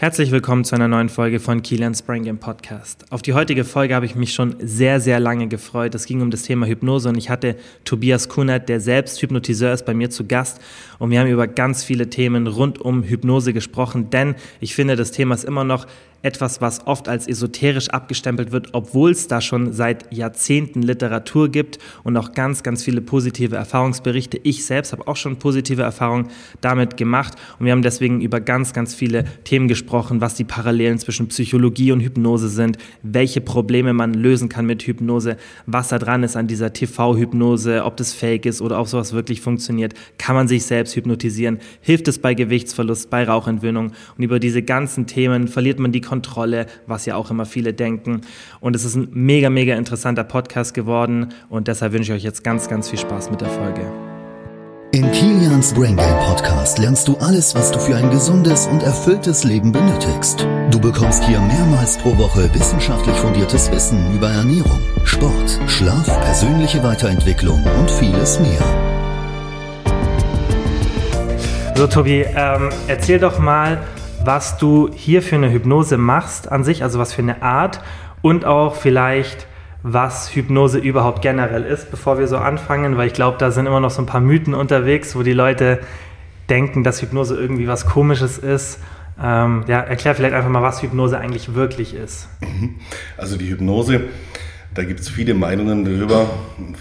Herzlich willkommen zu einer neuen Folge von Kilian's Brain Game Podcast. Auf die heutige Folge habe ich mich schon sehr, sehr lange gefreut. Es ging um das Thema Hypnose und ich hatte Tobias Kunert, der selbst Hypnotiseur ist, bei mir zu Gast und wir haben über ganz viele Themen rund um Hypnose gesprochen, denn ich finde, das Thema ist immer noch etwas, was oft als esoterisch abgestempelt wird, obwohl es da schon seit Jahrzehnten Literatur gibt und auch ganz, ganz viele positive Erfahrungsberichte. Ich selbst habe auch schon positive Erfahrungen damit gemacht und wir haben deswegen über ganz, ganz viele Themen gesprochen, was die Parallelen zwischen Psychologie und Hypnose sind, welche Probleme man lösen kann mit Hypnose, was da dran ist an dieser TV-Hypnose, ob das fake ist oder ob sowas wirklich funktioniert, kann man sich selbst hypnotisieren, hilft es bei Gewichtsverlust, bei Rauchentwöhnung? Und über diese ganzen Themen verliert man die Kontrolle, was ja auch immer viele denken. Und es ist ein mega, mega interessanter Podcast geworden und deshalb wünsche ich euch jetzt ganz, ganz viel Spaß mit der Folge. In Kilians Brain Game Podcast lernst du alles, was du für ein gesundes und erfülltes Leben benötigst. Du bekommst hier mehrmals pro Woche wissenschaftlich fundiertes Wissen über Ernährung, Sport, Schlaf, persönliche Weiterentwicklung und vieles mehr. So, Tobi, ähm, erzähl doch mal, was du hier für eine Hypnose machst an sich, also was für eine Art und auch vielleicht, was Hypnose überhaupt generell ist, bevor wir so anfangen, weil ich glaube, da sind immer noch so ein paar Mythen unterwegs, wo die Leute denken, dass Hypnose irgendwie was Komisches ist. Ähm, ja, erklär vielleicht einfach mal, was Hypnose eigentlich wirklich ist. Mhm. Also die Hypnose, da gibt es viele Meinungen darüber.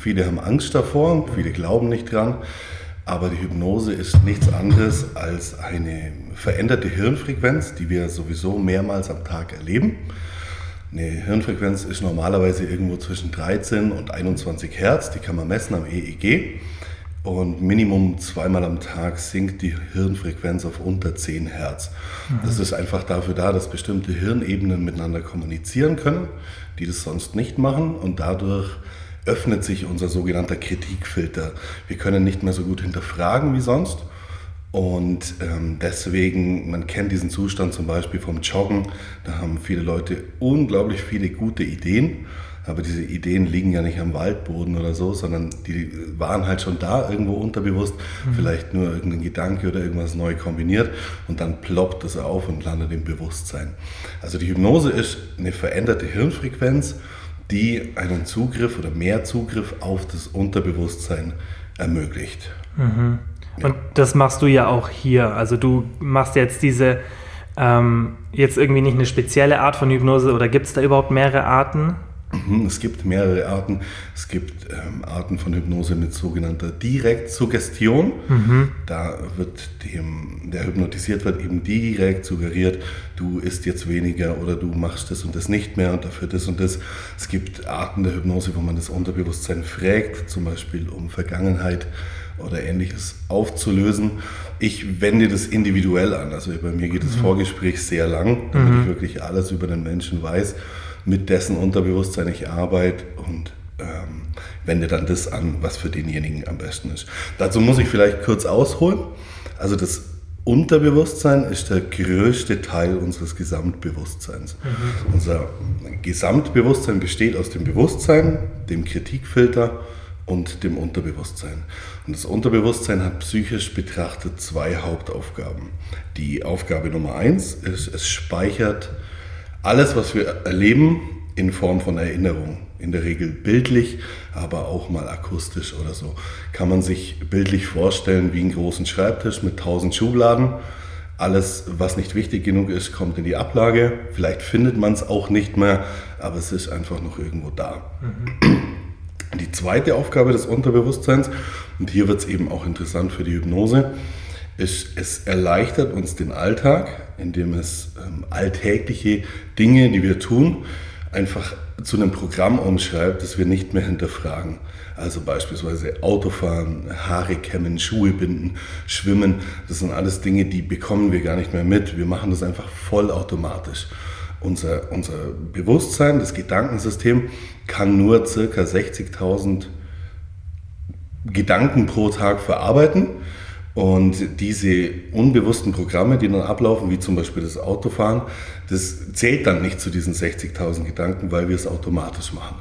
Viele haben Angst davor, viele glauben nicht dran. Aber die Hypnose ist nichts anderes als eine veränderte Hirnfrequenz, die wir sowieso mehrmals am Tag erleben. Eine Hirnfrequenz ist normalerweise irgendwo zwischen 13 und 21 Hertz, die kann man messen am EEG. Und Minimum zweimal am Tag sinkt die Hirnfrequenz auf unter 10 Hertz. Mhm. Das ist einfach dafür da, dass bestimmte Hirnebenen miteinander kommunizieren können, die das sonst nicht machen und dadurch öffnet sich unser sogenannter Kritikfilter. Wir können nicht mehr so gut hinterfragen wie sonst. Und ähm, deswegen, man kennt diesen Zustand zum Beispiel vom Joggen, da haben viele Leute unglaublich viele gute Ideen, aber diese Ideen liegen ja nicht am Waldboden oder so, sondern die waren halt schon da, irgendwo unterbewusst, mhm. vielleicht nur irgendein Gedanke oder irgendwas neu kombiniert und dann ploppt es auf und landet im Bewusstsein. Also die Hypnose ist eine veränderte Hirnfrequenz die einen Zugriff oder mehr Zugriff auf das Unterbewusstsein ermöglicht. Mhm. Und das machst du ja auch hier. Also du machst jetzt diese, ähm, jetzt irgendwie nicht eine spezielle Art von Hypnose oder gibt es da überhaupt mehrere Arten? Mhm, es gibt mehrere Arten. Es gibt ähm, Arten von Hypnose mit sogenannter Direktsuggestion. Mhm. Da wird dem, der hypnotisiert wird, eben direkt suggeriert, du isst jetzt weniger oder du machst das und das nicht mehr und dafür das und das. Es gibt Arten der Hypnose, wo man das Unterbewusstsein fragt, zum Beispiel um Vergangenheit oder ähnliches aufzulösen. Ich wende das individuell an. Also bei mir geht das mhm. Vorgespräch sehr lang, damit mhm. ich wirklich alles über den Menschen weiß mit dessen Unterbewusstsein ich arbeite und ähm, wende dann das an, was für denjenigen am besten ist. Dazu muss ich vielleicht kurz ausholen. Also das Unterbewusstsein ist der größte Teil unseres Gesamtbewusstseins. Mhm. Unser Gesamtbewusstsein besteht aus dem Bewusstsein, dem Kritikfilter und dem Unterbewusstsein. Und das Unterbewusstsein hat psychisch betrachtet zwei Hauptaufgaben. Die Aufgabe Nummer eins ist, es speichert alles, was wir erleben, in Form von Erinnerung. In der Regel bildlich, aber auch mal akustisch oder so. Kann man sich bildlich vorstellen wie einen großen Schreibtisch mit tausend Schubladen. Alles, was nicht wichtig genug ist, kommt in die Ablage. Vielleicht findet man es auch nicht mehr, aber es ist einfach noch irgendwo da. Mhm. Zweite Aufgabe des Unterbewusstseins, und hier wird es eben auch interessant für die Hypnose, ist, es erleichtert uns den Alltag, indem es ähm, alltägliche Dinge, die wir tun, einfach zu einem Programm umschreibt, das wir nicht mehr hinterfragen. Also beispielsweise Autofahren, Haare kämmen, Schuhe binden, Schwimmen. Das sind alles Dinge, die bekommen wir gar nicht mehr mit. Wir machen das einfach vollautomatisch. Unser, unser Bewusstsein, das Gedankensystem kann nur circa 60.000 Gedanken pro Tag verarbeiten. Und diese unbewussten Programme, die dann ablaufen, wie zum Beispiel das Autofahren, das zählt dann nicht zu diesen 60.000 Gedanken, weil wir es automatisch machen.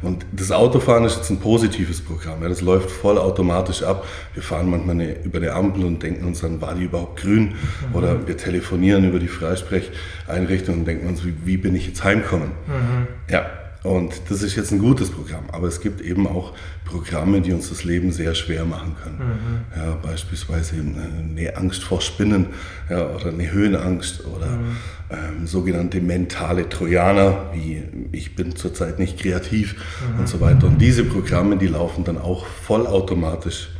Mhm. Und das Autofahren ist jetzt ein positives Programm. Ja, das läuft voll automatisch ab. Wir fahren manchmal eine, über eine Ampel und denken uns dann, war die überhaupt grün? Mhm. Oder wir telefonieren über die Freisprecheinrichtung und denken uns, wie, wie bin ich jetzt heimkommen? Mhm. Ja, und das ist jetzt ein gutes Programm, aber es gibt eben auch Programme, die uns das Leben sehr schwer machen können. Mhm. Ja, beispielsweise eine Angst vor Spinnen ja, oder eine Höhenangst oder mhm. ähm, sogenannte mentale Trojaner, wie ich bin zurzeit nicht kreativ mhm. und so weiter. Und diese Programme, die laufen dann auch vollautomatisch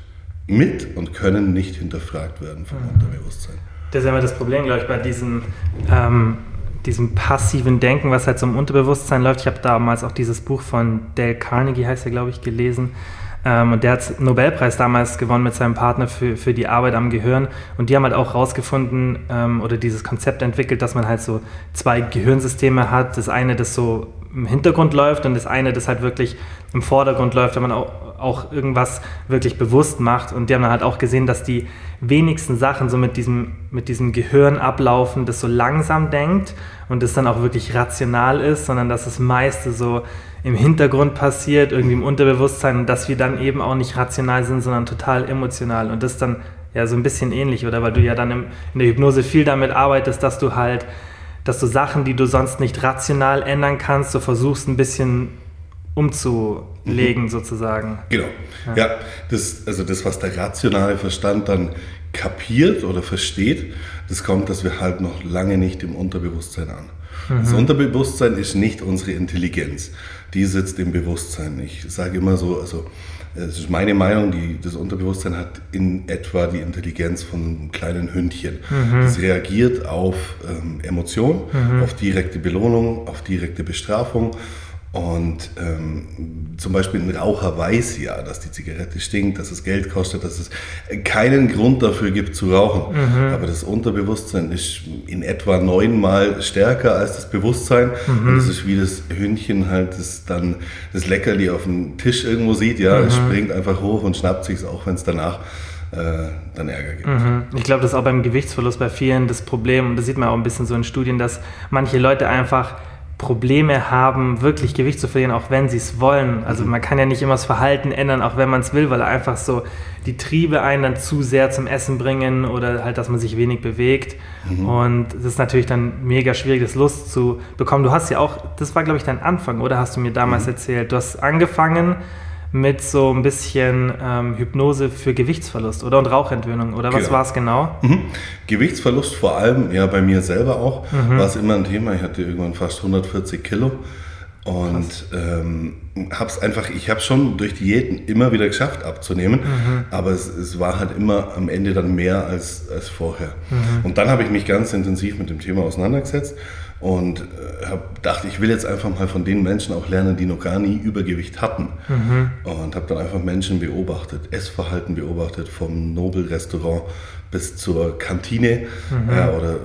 mit und können nicht hinterfragt werden vom mhm. Unterbewusstsein. Das ist ja immer das Problem, glaube ich, bei diesen ähm diesem passiven Denken, was halt so Unterbewusstsein läuft. Ich habe damals auch dieses Buch von Dale Carnegie, heißt er, glaube ich, gelesen. Ähm, und der hat Nobelpreis damals gewonnen mit seinem Partner für, für die Arbeit am Gehirn. Und die haben halt auch rausgefunden ähm, oder dieses Konzept entwickelt, dass man halt so zwei Gehirnsysteme hat. Das eine, das so im Hintergrund läuft und das eine, das halt wirklich im Vordergrund läuft, wenn man auch, auch irgendwas wirklich bewusst macht. Und die haben dann halt auch gesehen, dass die wenigsten Sachen so mit diesem, mit diesem Gehirn ablaufen, das so langsam denkt und das dann auch wirklich rational ist, sondern dass das meiste so im Hintergrund passiert, irgendwie im Unterbewusstsein und dass wir dann eben auch nicht rational sind, sondern total emotional. Und das dann ja so ein bisschen ähnlich, oder? Weil du ja dann im, in der Hypnose viel damit arbeitest, dass du halt dass du Sachen, die du sonst nicht rational ändern kannst, so versuchst ein bisschen umzulegen mhm. sozusagen. Genau. Ja, ja das, also das, was der rationale Verstand dann kapiert oder versteht, das kommt, dass wir halt noch lange nicht im Unterbewusstsein an. Mhm. Das Unterbewusstsein ist nicht unsere Intelligenz. Die sitzt im Bewusstsein. Ich sage immer so, also es ist meine Meinung, die, das Unterbewusstsein hat in etwa die Intelligenz von einem kleinen Hündchen. Mhm. Es reagiert auf ähm, Emotionen, mhm. auf direkte Belohnung, auf direkte Bestrafung und ähm, zum Beispiel ein Raucher weiß ja, dass die Zigarette stinkt, dass es Geld kostet, dass es keinen Grund dafür gibt zu rauchen. Mhm. Aber das Unterbewusstsein ist in etwa neunmal stärker als das Bewusstsein. Mhm. Und es ist wie das Hündchen halt, das dann das Leckerli auf dem Tisch irgendwo sieht. Ja, mhm. es springt einfach hoch und schnappt sich auch wenn es danach äh, dann Ärger gibt. Mhm. Ich glaube, das ist auch beim Gewichtsverlust bei vielen das Problem. Und das sieht man auch ein bisschen so in Studien, dass manche Leute einfach Probleme haben, wirklich Gewicht zu verlieren, auch wenn sie es wollen. Also mhm. man kann ja nicht immer das Verhalten ändern, auch wenn man es will, weil einfach so die Triebe einen dann zu sehr zum Essen bringen oder halt, dass man sich wenig bewegt. Mhm. Und es ist natürlich dann mega schwierig, das Lust zu bekommen. Du hast ja auch, das war glaube ich dein Anfang, oder hast du mir damals mhm. erzählt, du hast angefangen mit so ein bisschen ähm, Hypnose für Gewichtsverlust oder und Rauchentwöhnung oder was genau. war es genau? Mhm. Gewichtsverlust vor allem, ja bei mir selber auch, mhm. war es immer ein Thema. Ich hatte irgendwann fast 140 Kilo und ähm, habe es einfach, ich habe schon durch Diäten immer wieder geschafft abzunehmen, mhm. aber es, es, war halt immer am Ende dann mehr als, als vorher. Mhm. Und dann habe ich mich ganz intensiv mit dem Thema auseinandergesetzt und äh, hab, dachte, ich will jetzt einfach mal von den Menschen auch lernen, die noch gar nie Übergewicht hatten. Mhm. Und habe dann einfach Menschen beobachtet, Essverhalten beobachtet, vom Nobel-Restaurant bis zur Kantine mhm. äh, oder äh,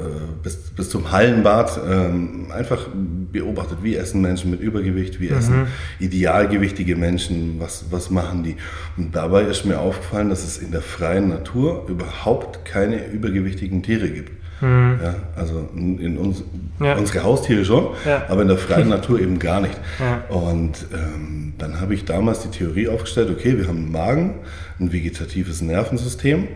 bis, bis zum Hallenbad. Ähm, einfach beobachtet, wie essen Menschen mit Übergewicht, wie essen mhm. idealgewichtige Menschen, was, was machen die. Und dabei ist mir aufgefallen, dass es in der freien Natur überhaupt keine übergewichtigen Tiere gibt. Mhm. Ja, also in uns, ja. unsere Haustiere schon, ja. aber in der freien Natur eben gar nicht. Und ähm, dann habe ich damals die Theorie aufgestellt, okay, wir haben einen Magen, ein vegetatives Nervensystem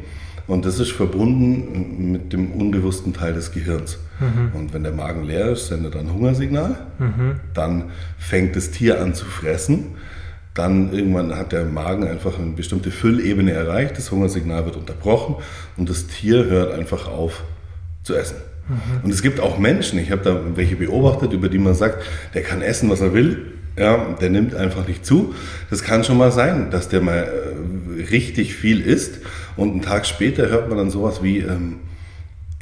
und das ist verbunden mit dem unbewussten Teil des Gehirns. Mhm. Und wenn der Magen leer ist, sendet er ein Hungersignal, mhm. dann fängt das Tier an zu fressen dann irgendwann hat der Magen einfach eine bestimmte Füllebene erreicht, das Hungersignal wird unterbrochen und das Tier hört einfach auf zu essen. Mhm. Und es gibt auch Menschen, ich habe da welche beobachtet, über die man sagt, der kann essen, was er will, ja, der nimmt einfach nicht zu. Das kann schon mal sein, dass der mal äh, richtig viel isst und einen Tag später hört man dann sowas wie, ähm,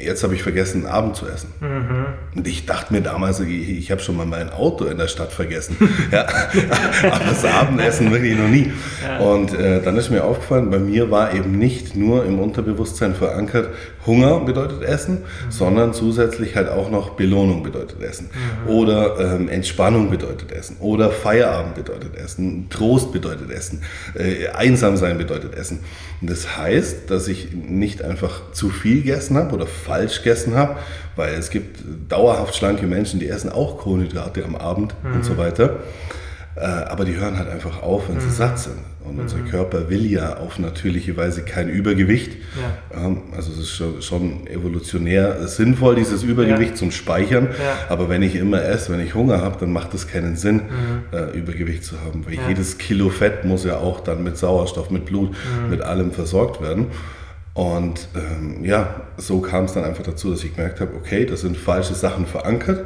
jetzt habe ich vergessen, Abend zu essen. Mhm. Und ich dachte mir damals, ich, ich habe schon mal mein Auto in der Stadt vergessen. ja, aber das Abendessen wirklich noch nie. Ja. Und äh, dann ist mir aufgefallen, bei mir war eben nicht nur im Unterbewusstsein verankert, Hunger bedeutet Essen, mhm. sondern zusätzlich halt auch noch Belohnung bedeutet Essen. Mhm. Oder ähm, Entspannung bedeutet Essen. Oder Feierabend bedeutet Essen. Trost bedeutet Essen. Äh, einsam sein bedeutet Essen. Und das heißt, dass ich nicht einfach zu viel gegessen habe oder falsch gegessen habe, weil es gibt dauerhaft schlanke Menschen, die essen auch Kohlenhydrate am Abend mhm. und so weiter. Äh, aber die hören halt einfach auf, wenn mhm. sie satt sind. Und mhm. unser Körper will ja auf natürliche Weise kein Übergewicht. Ja. Ähm, also es ist schon, schon evolutionär sinnvoll, dieses Übergewicht ja. zum Speichern. Ja. Aber wenn ich immer esse, wenn ich Hunger habe, dann macht es keinen Sinn, mhm. äh, Übergewicht zu haben. Weil jedes Kilo Fett muss ja auch dann mit Sauerstoff, mit Blut, mhm. mit allem versorgt werden. Und ähm, ja, so kam es dann einfach dazu, dass ich gemerkt habe, okay, das sind falsche Sachen verankert.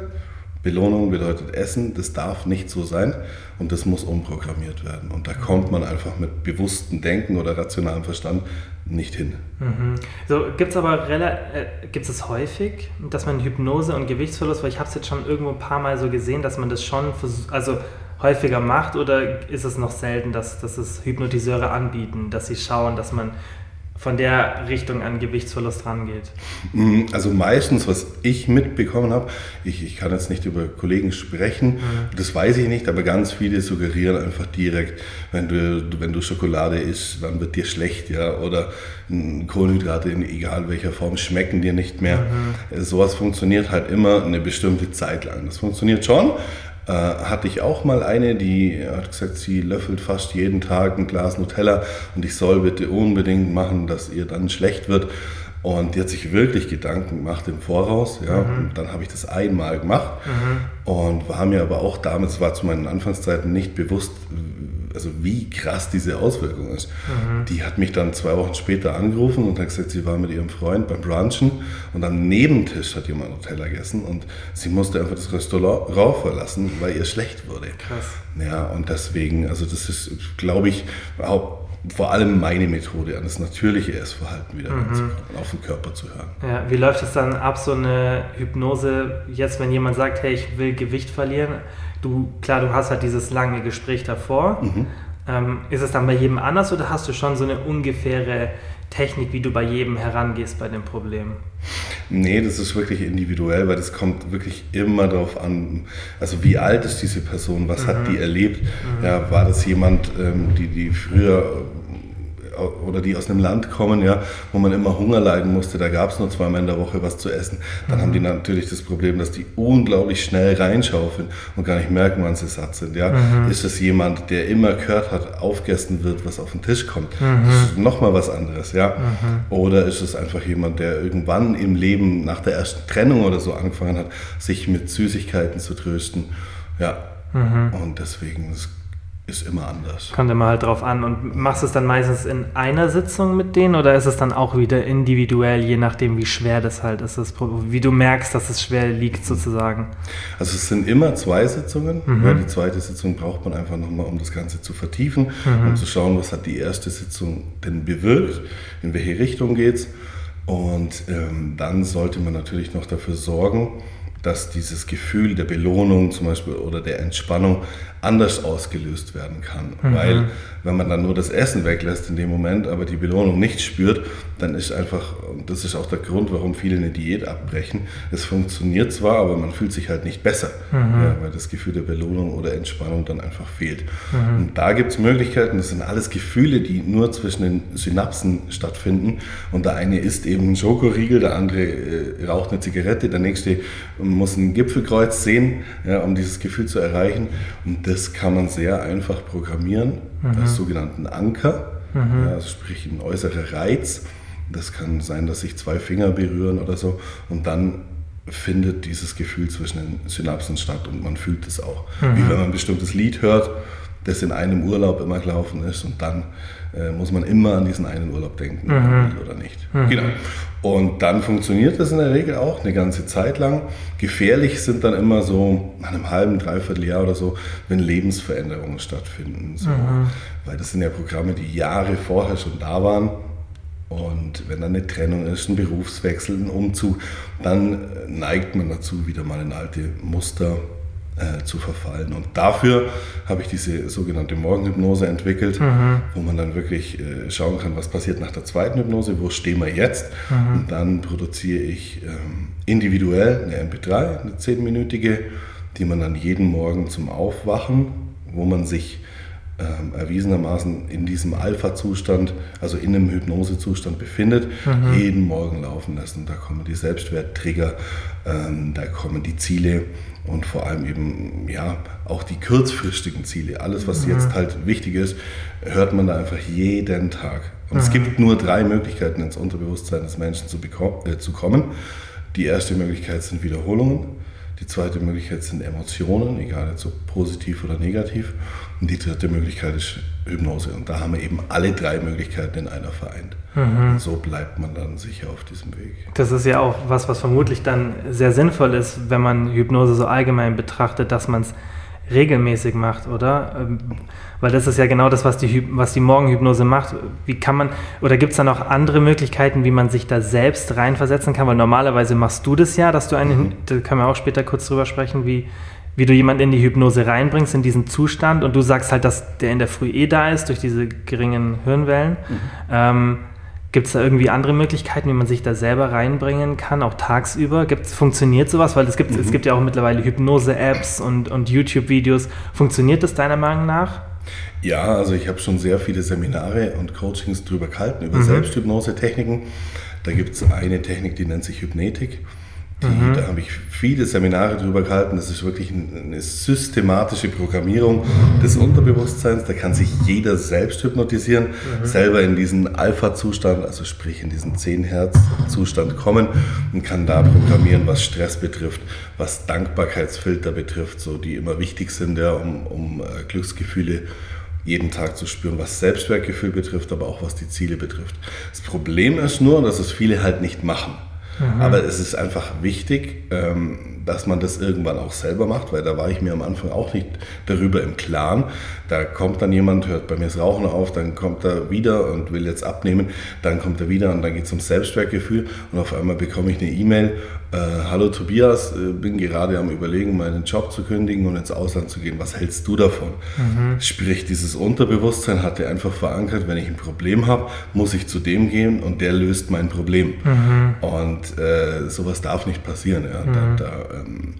Belohnung bedeutet Essen, das darf nicht so sein und das muss umprogrammiert werden. Und da kommt man einfach mit bewusstem Denken oder rationalem Verstand nicht hin. Mhm. So gibt es aber äh, gibt es häufig, dass man Hypnose und Gewichtsverlust, weil ich habe es jetzt schon irgendwo ein paar Mal so gesehen, dass man das schon also häufiger macht oder ist es noch selten, dass, dass es Hypnotiseure anbieten, dass sie schauen, dass man von der Richtung an Gewichtsverlust rangeht? Mhm, also meistens, was ich mitbekommen habe, ich, ich kann jetzt nicht über Kollegen sprechen, mhm. das weiß ich nicht, aber ganz viele suggerieren einfach direkt, wenn du, wenn du Schokolade isst, dann wird dir schlecht, ja, oder Kohlenhydrate in egal welcher Form schmecken dir nicht mehr. Mhm. Sowas funktioniert halt immer eine bestimmte Zeit lang. Das funktioniert schon, äh, hatte ich auch mal eine, die hat gesagt, sie löffelt fast jeden Tag ein Glas Nutella und ich soll bitte unbedingt machen, dass ihr dann schlecht wird. Und die hat sich wirklich Gedanken gemacht im Voraus. Ja. Mhm. dann habe ich das einmal gemacht mhm. und war mir aber auch damals, war zu meinen Anfangszeiten nicht bewusst, also wie krass diese Auswirkung ist. Mhm. Die hat mich dann zwei Wochen später angerufen und hat gesagt, sie war mit ihrem Freund beim Brunchen und am Nebentisch hat jemand Nutella gegessen und sie musste einfach das Restaurant verlassen, weil ihr schlecht wurde. Krass. Ja, und deswegen, also das ist, glaube ich, auch vor allem meine Methode, an das natürliche Essverhalten wieder mhm. ranzukommen, auf den Körper zu hören. Ja, wie läuft es dann ab, so eine Hypnose, jetzt wenn jemand sagt, hey, ich will Gewicht verlieren, du, klar, du hast halt dieses lange Gespräch davor. Mhm. Ähm, ist es dann bei jedem anders oder hast du schon so eine ungefähre Technik, wie du bei jedem herangehst bei dem Problem? Nee, das ist wirklich individuell, weil das kommt wirklich immer darauf an, also wie alt ist diese Person, was mhm. hat die erlebt? Mhm. Ja, war das jemand, ähm, die, die früher oder die aus einem Land kommen, ja, wo man immer Hunger leiden musste, da gab es nur zweimal in der Woche was zu essen, dann mhm. haben die mhm. natürlich das Problem, dass die unglaublich schnell reinschaufeln und gar nicht merken, wann sie satt sind. Ja. Mhm. Ist es jemand, der immer gehört hat, aufgegessen wird, was auf den Tisch kommt? Mhm. Das ist nochmal was anderes. Ja. Mhm. Oder ist es einfach jemand, der irgendwann im Leben nach der ersten Trennung oder so angefangen hat, sich mit Süßigkeiten zu trösten? Ja. Mhm. Und deswegen ist ist immer anders. Kommt immer halt drauf an. Und machst du es dann meistens in einer Sitzung mit denen oder ist es dann auch wieder individuell, je nachdem, wie schwer das halt ist, wie du merkst, dass es schwer liegt sozusagen? Also es sind immer zwei Sitzungen. Mhm. Ja, die zweite Sitzung braucht man einfach nochmal, um das Ganze zu vertiefen, mhm. um zu schauen, was hat die erste Sitzung denn bewirkt, in welche Richtung geht es. Und ähm, dann sollte man natürlich noch dafür sorgen, dass dieses Gefühl der Belohnung zum Beispiel oder der Entspannung anders ausgelöst werden kann. Mhm. Weil wenn man dann nur das Essen weglässt in dem Moment, aber die Belohnung nicht spürt, dann ist einfach, und das ist auch der Grund, warum viele eine Diät abbrechen, es funktioniert zwar, aber man fühlt sich halt nicht besser, mhm. ja, weil das Gefühl der Belohnung oder Entspannung dann einfach fehlt. Mhm. Und da gibt es Möglichkeiten, das sind alles Gefühle, die nur zwischen den Synapsen stattfinden. Und der eine isst eben einen Schokoriegel, der andere äh, raucht eine Zigarette, der nächste muss ein Gipfelkreuz sehen, ja, um dieses Gefühl zu erreichen. Und das kann man sehr einfach programmieren mhm. als sogenannten Anker, mhm. ja, sprich ein äußerer Reiz. Das kann sein, dass sich zwei Finger berühren oder so und dann findet dieses Gefühl zwischen den Synapsen statt und man fühlt es auch. Mhm. Wie wenn man ein bestimmtes Lied hört, das in einem Urlaub immer gelaufen ist und dann äh, muss man immer an diesen einen Urlaub denken, mhm. oder nicht. Mhm. Genau. Und dann funktioniert das in der Regel auch eine ganze Zeit lang. Gefährlich sind dann immer so nach einem halben, dreiviertel Jahr oder so, wenn Lebensveränderungen stattfinden. So. Mhm. Weil das sind ja Programme, die Jahre vorher schon da waren Und wenn dann eine Trennung ist, ein Berufswechsel, ein Umzug, dann neigt man dazu, wieder mal in alte Muster äh, zu verfallen. Und dafür habe ich diese sogenannte Morgenhypnose entwickelt, mhm. wo man dann wirklich äh, schauen kann, was passiert nach der zweiten Hypnose, wo stehen wir jetzt. Mhm. Und dann produziere ich ähm, individuell eine MP3, eine zehnminütige, die man dann jeden Morgen zum Aufwachen, wo man sich ähm, erwiesenermaßen in diesem Alpha-Zustand, also in einem Hypnose-Zustand befindet, mhm. jeden Morgen laufen lassen. Da kommen die Selbstwerttrigger, ähm, da kommen die Ziele und vor allem eben ja auch die kurzfristigen Ziele. Alles, was mhm. jetzt halt wichtig ist, hört man da einfach jeden Tag. Und mhm. es gibt nur drei Möglichkeiten, ins Unterbewusstsein des Menschen zu, äh, zu kommen. Die erste Möglichkeit sind Wiederholungen. Die zweite Möglichkeit sind Emotionen, egal jetzt ob positiv oder negativ. Und die dritte Möglichkeit ist Hypnose. Und da haben wir eben alle drei Möglichkeiten in einer vereint. Mhm. So bleibt man dann sicher auf diesem Weg. Das ist ja auch was, was vermutlich dann sehr sinnvoll ist, wenn man Hypnose so allgemein betrachtet, dass man es regelmäßig macht, oder? Weil das ist ja genau das, was die, was die Morgenhypnose macht. Wie kann man, oder gibt es da noch andere Möglichkeiten, wie man sich da selbst reinversetzen kann? Weil normalerweise machst du das ja, dass du einen, mhm. da können wir auch später kurz drüber sprechen, wie, wie du jemanden in die Hypnose reinbringst, in diesen Zustand. Und du sagst halt, dass der in der Früh eh da ist, durch diese geringen Hirnwellen. Mhm. Ähm, Gibt es da irgendwie andere Möglichkeiten, wie man sich da selber reinbringen kann, auch tagsüber? Gibt's, funktioniert sowas? Weil es gibt, mhm. es gibt ja auch mittlerweile Hypnose-Apps und, und YouTube-Videos. Funktioniert das deiner Meinung nach? Ja, also ich habe schon sehr viele Seminare und Coachings drüber gehalten, über mhm. Selbsthypnose-Techniken. Da gibt es eine Technik, die nennt sich Hypnetik. Die, mhm. Da habe ich viele Seminare drüber gehalten. Das ist wirklich eine systematische Programmierung des Unterbewusstseins. Da kann sich jeder selbst hypnotisieren, mhm. selber in diesen Alpha-Zustand, also sprich in diesen 10-Hertz-Zustand kommen und kann da programmieren, was Stress betrifft, was Dankbarkeitsfilter betrifft, so die immer wichtig sind, ja, um, um äh, Glücksgefühle jeden Tag zu spüren, was Selbstwertgefühl betrifft, aber auch was die Ziele betrifft. Das Problem ist nur, dass es viele halt nicht machen. Mhm. Aber es ist einfach wichtig, ähm, dass man das irgendwann auch selber macht, weil da war ich mir am Anfang auch nicht darüber im Klaren. Da kommt dann jemand, hört bei mir das Rauchen auf, dann kommt er wieder und will jetzt abnehmen, dann kommt er wieder und dann geht es um Selbstwertgefühl und auf einmal bekomme ich eine E-Mail, äh, hallo Tobias, äh, bin gerade am überlegen, meinen Job zu kündigen und ins Ausland zu gehen, was hältst du davon? Mhm. Sprich, dieses Unterbewusstsein hat er einfach verankert, wenn ich ein Problem habe, muss ich zu dem gehen und der löst mein Problem. Mhm. Und äh, sowas darf nicht passieren. Ja. Mhm. Da, da ähm,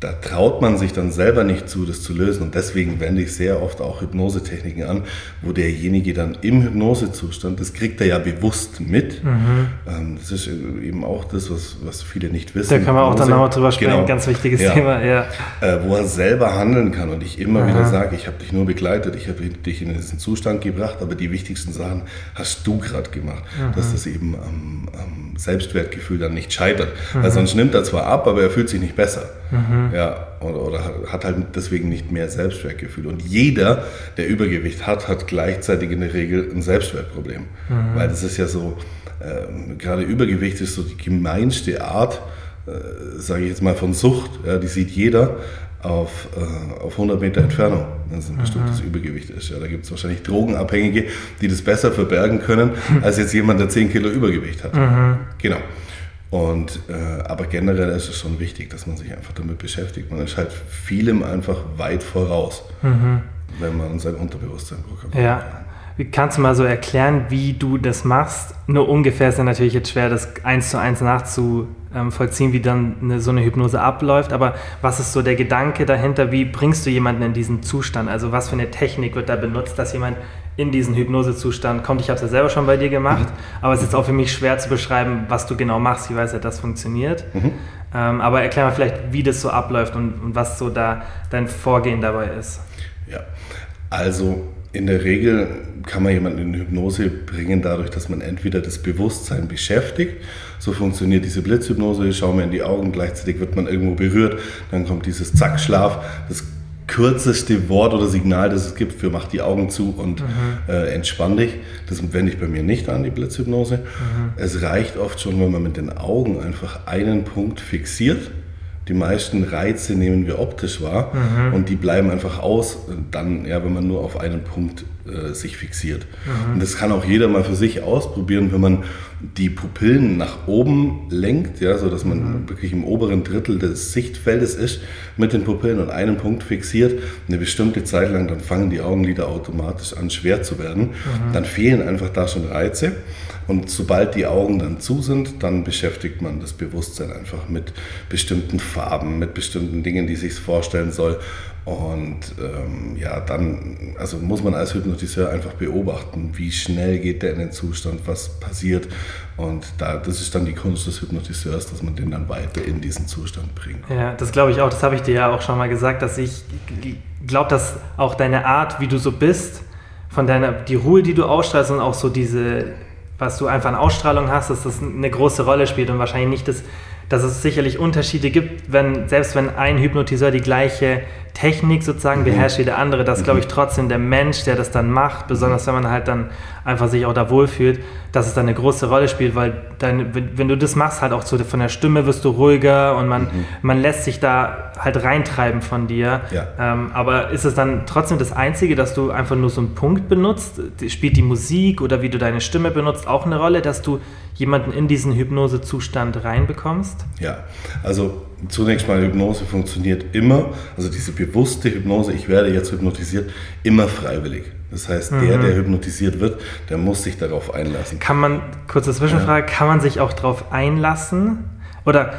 da traut man sich dann selber nicht zu, das zu lösen. Und deswegen wende ich sehr oft auch Hypnosetechniken an, wo derjenige dann im Hypnosezustand, das kriegt er ja bewusst mit. Mhm. Ähm, das ist eben auch das, was, was viele nicht wissen. Da kann man auch dann nochmal drüber sprechen, genau. ganz wichtiges ja. Thema. Ja. Äh, wo er selber handeln kann. Und ich immer Aha. wieder sage, ich habe dich nur begleitet, ich habe dich in diesen Zustand gebracht, aber die wichtigsten Sachen hast du gerade gemacht. Mhm. Dass das eben am, am, Selbstwertgefühl dann nicht scheitert. Mhm. Weil sonst nimmt er zwar ab, aber er fühlt sich nicht besser. Mhm. Ja, oder, oder, hat halt deswegen nicht mehr Selbstwertgefühl. Und jeder, der Übergewicht hat, hat gleichzeitig in der Regel ein Selbstwertproblem. Mhm. Weil das ist ja so, äh, gerade Übergewicht ist so die gemeinste Art, äh, sage ich jetzt mal, von Sucht. Ja, die sieht jeder auf, äh, auf 100 Meter Entfernung, wenn es ein bestimmtes mhm. Übergewicht ist. Ja, da gibt es wahrscheinlich Drogenabhängige, die das besser verbergen können, als jetzt jemand, der 10 Kilo Übergewicht hat. Mhm. Genau. Und, äh, aber generell ist es schon wichtig, dass man sich einfach damit beschäftigt. Man ist halt vielem einfach weit voraus, mhm. wenn man sein Unterbewusstsein programmiert. Ja. Kannst du mal so erklären, wie du das machst? Nur ungefähr ist ja natürlich jetzt schwer, das eins zu eins nachzuvollziehen, wie dann eine, so eine Hypnose abläuft. Aber was ist so der Gedanke dahinter? Wie bringst du jemanden in diesen Zustand? Also was für eine Technik wird da benutzt, dass jemand in diesen Hypnosezustand kommt. Ich habe es ja selber schon bei dir gemacht, mhm. aber es ist auch für mich schwer zu beschreiben, was du genau machst. Ich weiß ja, das funktioniert. Mhm. Ähm, aber erklär mal vielleicht, wie das so abläuft und, und, was so da dein Vorgehen dabei ist. Ja, also in der Regel kann man jemanden in Hypnose bringen, dadurch, dass man entweder das Bewusstsein beschäftigt. So funktioniert diese Blitzhypnose. Schauen wir in die Augen, gleichzeitig wird man irgendwo berührt, dann kommt dieses Zack-Schlaf. Das kürzeste Wort oder Signal, das es gibt für mach die Augen zu und mhm. äh, entspann dich. Das wende ich bei mir nicht an, die Blitzhypnose. Mhm. Es reicht oft schon, wenn man mit den Augen einfach einen Punkt fixiert. Die meisten Reize nehmen wir optisch wahr mhm. und die bleiben einfach aus, dann, ja, wenn man nur auf einen Punkt äh, sich fixiert. Mhm. Und das kann auch jeder mal für sich ausprobieren, wenn man die Pupillen nach oben lenkt, ja, so dass man mhm. wirklich im oberen Drittel des Sichtfeldes ist, mit den Pupillen und einen Punkt fixiert, eine bestimmte Zeit lang, dann fangen die Augenlider automatisch an schwer zu werden. Mhm. Dann fehlen einfach da schon Reize. Und sobald die Augen dann zu sind, dann beschäftigt man das Bewusstsein einfach mit bestimmten Farben, mit bestimmten Dingen, die sich vorstellen soll. Und ähm, ja, dann also muss man als Hypnotiseur einfach beobachten, wie schnell geht der in den Zustand, was passiert. Und da, das ist dann die Kunst des Hypnotiseurs, dass man den dann weiter in diesen Zustand bringt. Ja, das glaube ich auch. Das habe ich dir ja auch schon mal gesagt, dass ich glaube, dass auch deine Art, wie du so bist, von deiner, die Ruhe, die du ausstrahlst und auch so diese, was du einfach an Ausstrahlung hast, dass das eine große Rolle spielt und wahrscheinlich nicht das dass es sicherlich Unterschiede gibt, wenn, selbst wenn ein Hypnotiseur die gleiche Technik sozusagen mhm. beherrscht wie der andere, dass, mhm. glaube ich, trotzdem der Mensch, der das dann macht, besonders wenn man halt dann einfach sich auch da wohlfühlt, dass es dann eine große Rolle spielt, weil dann, wenn, wenn du das machst, halt auch so von der Stimme wirst du ruhiger und man, mhm. man lässt sich da halt reintreiben von dir. Ja. Ähm, aber ist es dann trotzdem das Einzige, dass du einfach nur so einen Punkt benutzt? Spielt die Musik oder wie du deine Stimme benutzt auch eine Rolle, dass du jemanden in diesen Hypnosezustand reinbekommst? Ja, also zunächst mal Hypnose funktioniert immer, also diese bewusste Hypnose, ich werde jetzt hypnotisiert, immer freiwillig. Das heißt, mhm. der, der hypnotisiert wird, der muss sich darauf einlassen. Kann man, kurze Zwischenfrage, ja. kann man sich auch darauf einlassen? Oder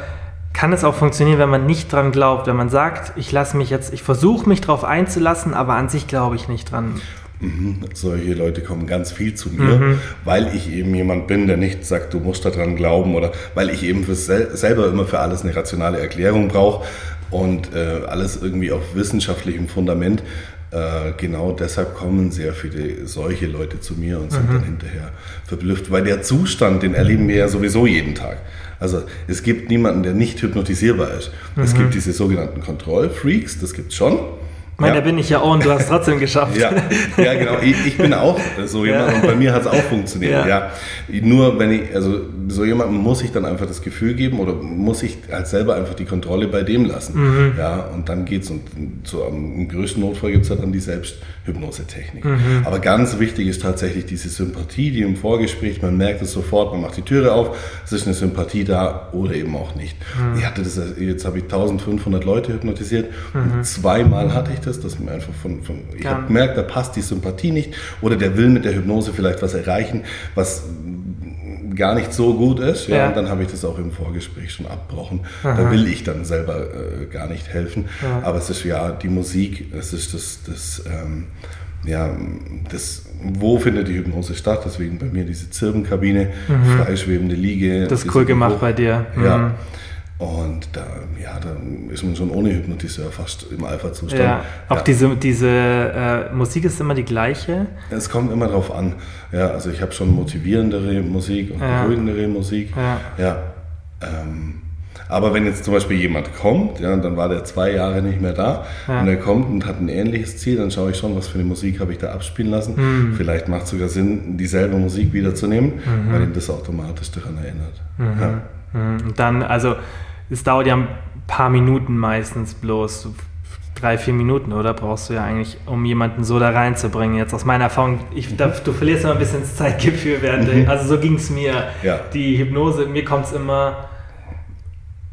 kann es auch funktionieren, wenn man nicht dran glaubt, wenn man sagt, ich lasse mich jetzt, ich versuche mich darauf einzulassen, aber an sich glaube ich nicht dran. Mhm. Solche Leute kommen ganz viel zu mir, mhm. weil ich eben jemand bin, der nicht sagt, du musst daran glauben oder weil ich eben für sel selber immer für alles eine rationale Erklärung brauche und äh, alles irgendwie auf wissenschaftlichem Fundament. Äh, genau deshalb kommen sehr viele solche Leute zu mir und sind mhm. dann hinterher verblüfft, weil der Zustand, den erleben wir ja sowieso jeden Tag. Also es gibt niemanden, der nicht hypnotisierbar ist. Es mhm. gibt diese sogenannten Kontrollfreaks, das gibt es schon. Meine, ja. da bin ich ja auch und du hast es trotzdem geschafft. ja, ja, genau. Ich, ich bin auch so jemand ja. und bei mir hat es auch funktioniert. Ja. ja. Nur wenn ich, also so jemandem muss ich dann einfach das Gefühl geben oder muss ich halt selber einfach die Kontrolle bei dem lassen. Mhm. Ja, und dann geht's und so am größten Notfall gibt es halt dann die Selbsthypnose-Technik. Mhm. Aber ganz wichtig ist tatsächlich diese Sympathie, die im Vorgespräch, man merkt es sofort, man macht die Türe auf, es ist eine Sympathie da oder eben auch nicht. Mhm. Ich hatte das, jetzt habe ich 1500 Leute hypnotisiert und mhm. zweimal hatte ich das dass man einfach von, von ich habe gemerkt, da passt die Sympathie nicht oder der will mit der Hypnose vielleicht was erreichen, was gar nicht so gut ist. Ja, ja. Und dann habe ich das auch im Vorgespräch schon abgebrochen. Aha. Da will ich dann selber äh, gar nicht helfen. Ja. Aber es ist ja die Musik, es ist das, das ähm, ja, das, wo findet die Hypnose statt? Deswegen bei mir diese Zirbenkabine, mhm. freischwebende Liege. Das ist cool gemacht Hoch. bei dir. Mhm. Ja. Und da, ja, da ist man schon ohne Hypnotiseur fast im Alpha-Zustand. Ja, auch ja. diese, diese äh, Musik ist immer die gleiche? Es kommt immer darauf an. Ja, also ich habe schon motivierendere Musik und ja. beruhigendere Musik. Ja. ja ähm, aber wenn jetzt zum Beispiel jemand kommt, ja, dann war der zwei Jahre nicht mehr da und er kommt und hat ein ähnliches Ziel, dann schaue ich schon, was für eine Musik habe ich da abspielen lassen. Mhm. Vielleicht macht es sogar Sinn, dieselbe Musik wiederzunehmen, mhm. weil ihn das automatisch daran erinnert. Mhm. Mhm. Und dann, also es dauert ja ein paar Minuten meistens bloß, drei, vier Minuten, oder? Brauchst du ja eigentlich, um jemanden so da reinzubringen. Jetzt aus meiner Erfahrung, ich, da, du verlierst immer ein bisschen das Zeitgefühl während, mhm. also so ging es mir. Ja. Die Hypnose, mir kommt es immer,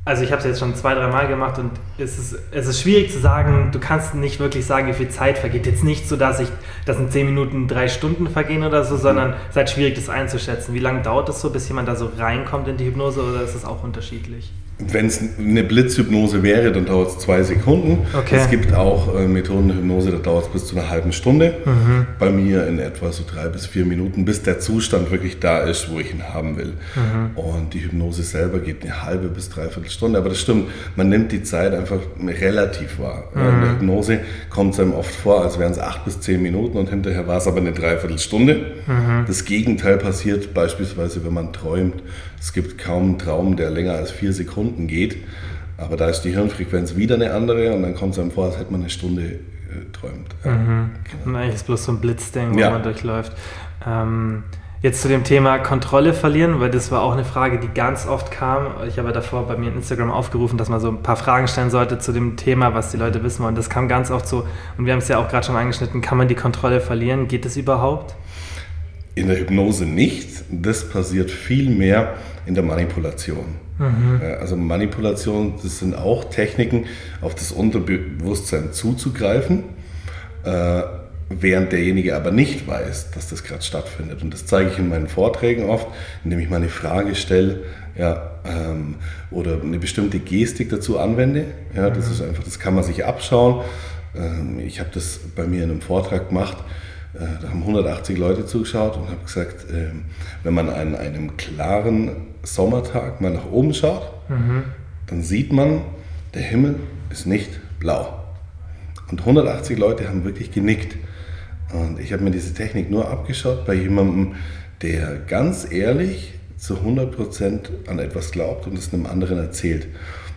also ich habe es jetzt schon zwei, drei Mal gemacht und es ist, es ist schwierig zu sagen, du kannst nicht wirklich sagen, wie viel Zeit vergeht. Jetzt nicht so, dass ich, dass in zehn Minuten drei Stunden vergehen oder so, sondern es ist halt schwierig, das einzuschätzen. Wie lange dauert es so, bis jemand da so reinkommt in die Hypnose oder ist es auch unterschiedlich? Wenn es eine Blitzhypnose wäre, dann dauert es zwei Sekunden. Okay. Es gibt auch äh, Methoden der Hypnose, da dauert es bis zu einer halben Stunde. Mhm. Bei mir in etwa so drei bis vier Minuten, bis der Zustand wirklich da ist, wo ich ihn haben will. Mhm. Und die Hypnose selber geht eine halbe bis dreiviertel Stunde. Aber das stimmt, man nimmt die Zeit einfach relativ wahr. Mhm. In der Hypnose kommt es einem oft vor, als wären es acht bis zehn Minuten und hinterher war es aber eine Dreiviertelstunde. Mhm. Das Gegenteil passiert beispielsweise, wenn man träumt. Es gibt kaum einen Traum, der länger als vier Sekunden geht. Aber da ist die Hirnfrequenz wieder eine andere und dann kommt es einem vor, als hätte man eine Stunde äh, träumt. Mhm. genau. Eigentlich ist bloß so ein Blitzding, wo ja. man durchläuft. Ähm, Jetzt zu dem Thema Kontrolle verlieren, weil das war auch eine Frage, die ganz oft kam. Ich habe davor bei mir in Instagram aufgerufen, dass man so ein paar Fragen stellen sollte zu dem Thema, was die Leute wissen wollen. Das kam ganz oft so, und wir haben es ja auch gerade schon angeschnitten, kann man die Kontrolle verlieren? Geht das überhaupt? In der Hypnose nicht. Das passiert viel mehr in der Manipulation. Mhm. Also Manipulation, das sind auch Techniken, auf das Unterbewusstsein zuzugreifen, äh, während derjenige aber nicht weiß, dass das gerade stattfindet. Und das zeige ich in meinen Vorträgen oft, indem ich mal eine Frage stelle ja, ähm, oder eine bestimmte Gestik dazu anwende. Ja, das mhm. ist einfach, das kann man sich abschauen. Ähm, ich habe das bei mir in einem Vortrag gemacht äh, da haben 180 Leute zugeschaut und habe gesagt, ähm, wenn man an einem klaren Sommertag mal nach oben schaut, mhm. dann sieht man, der Himmel ist nicht blau. Und 180 Leute haben wirklich genickt. Und ich habe mir diese Technik nur abgeschaut bei jemandem, der ganz ehrlich zu 100% an etwas glaubt und es einem anderen erzählt.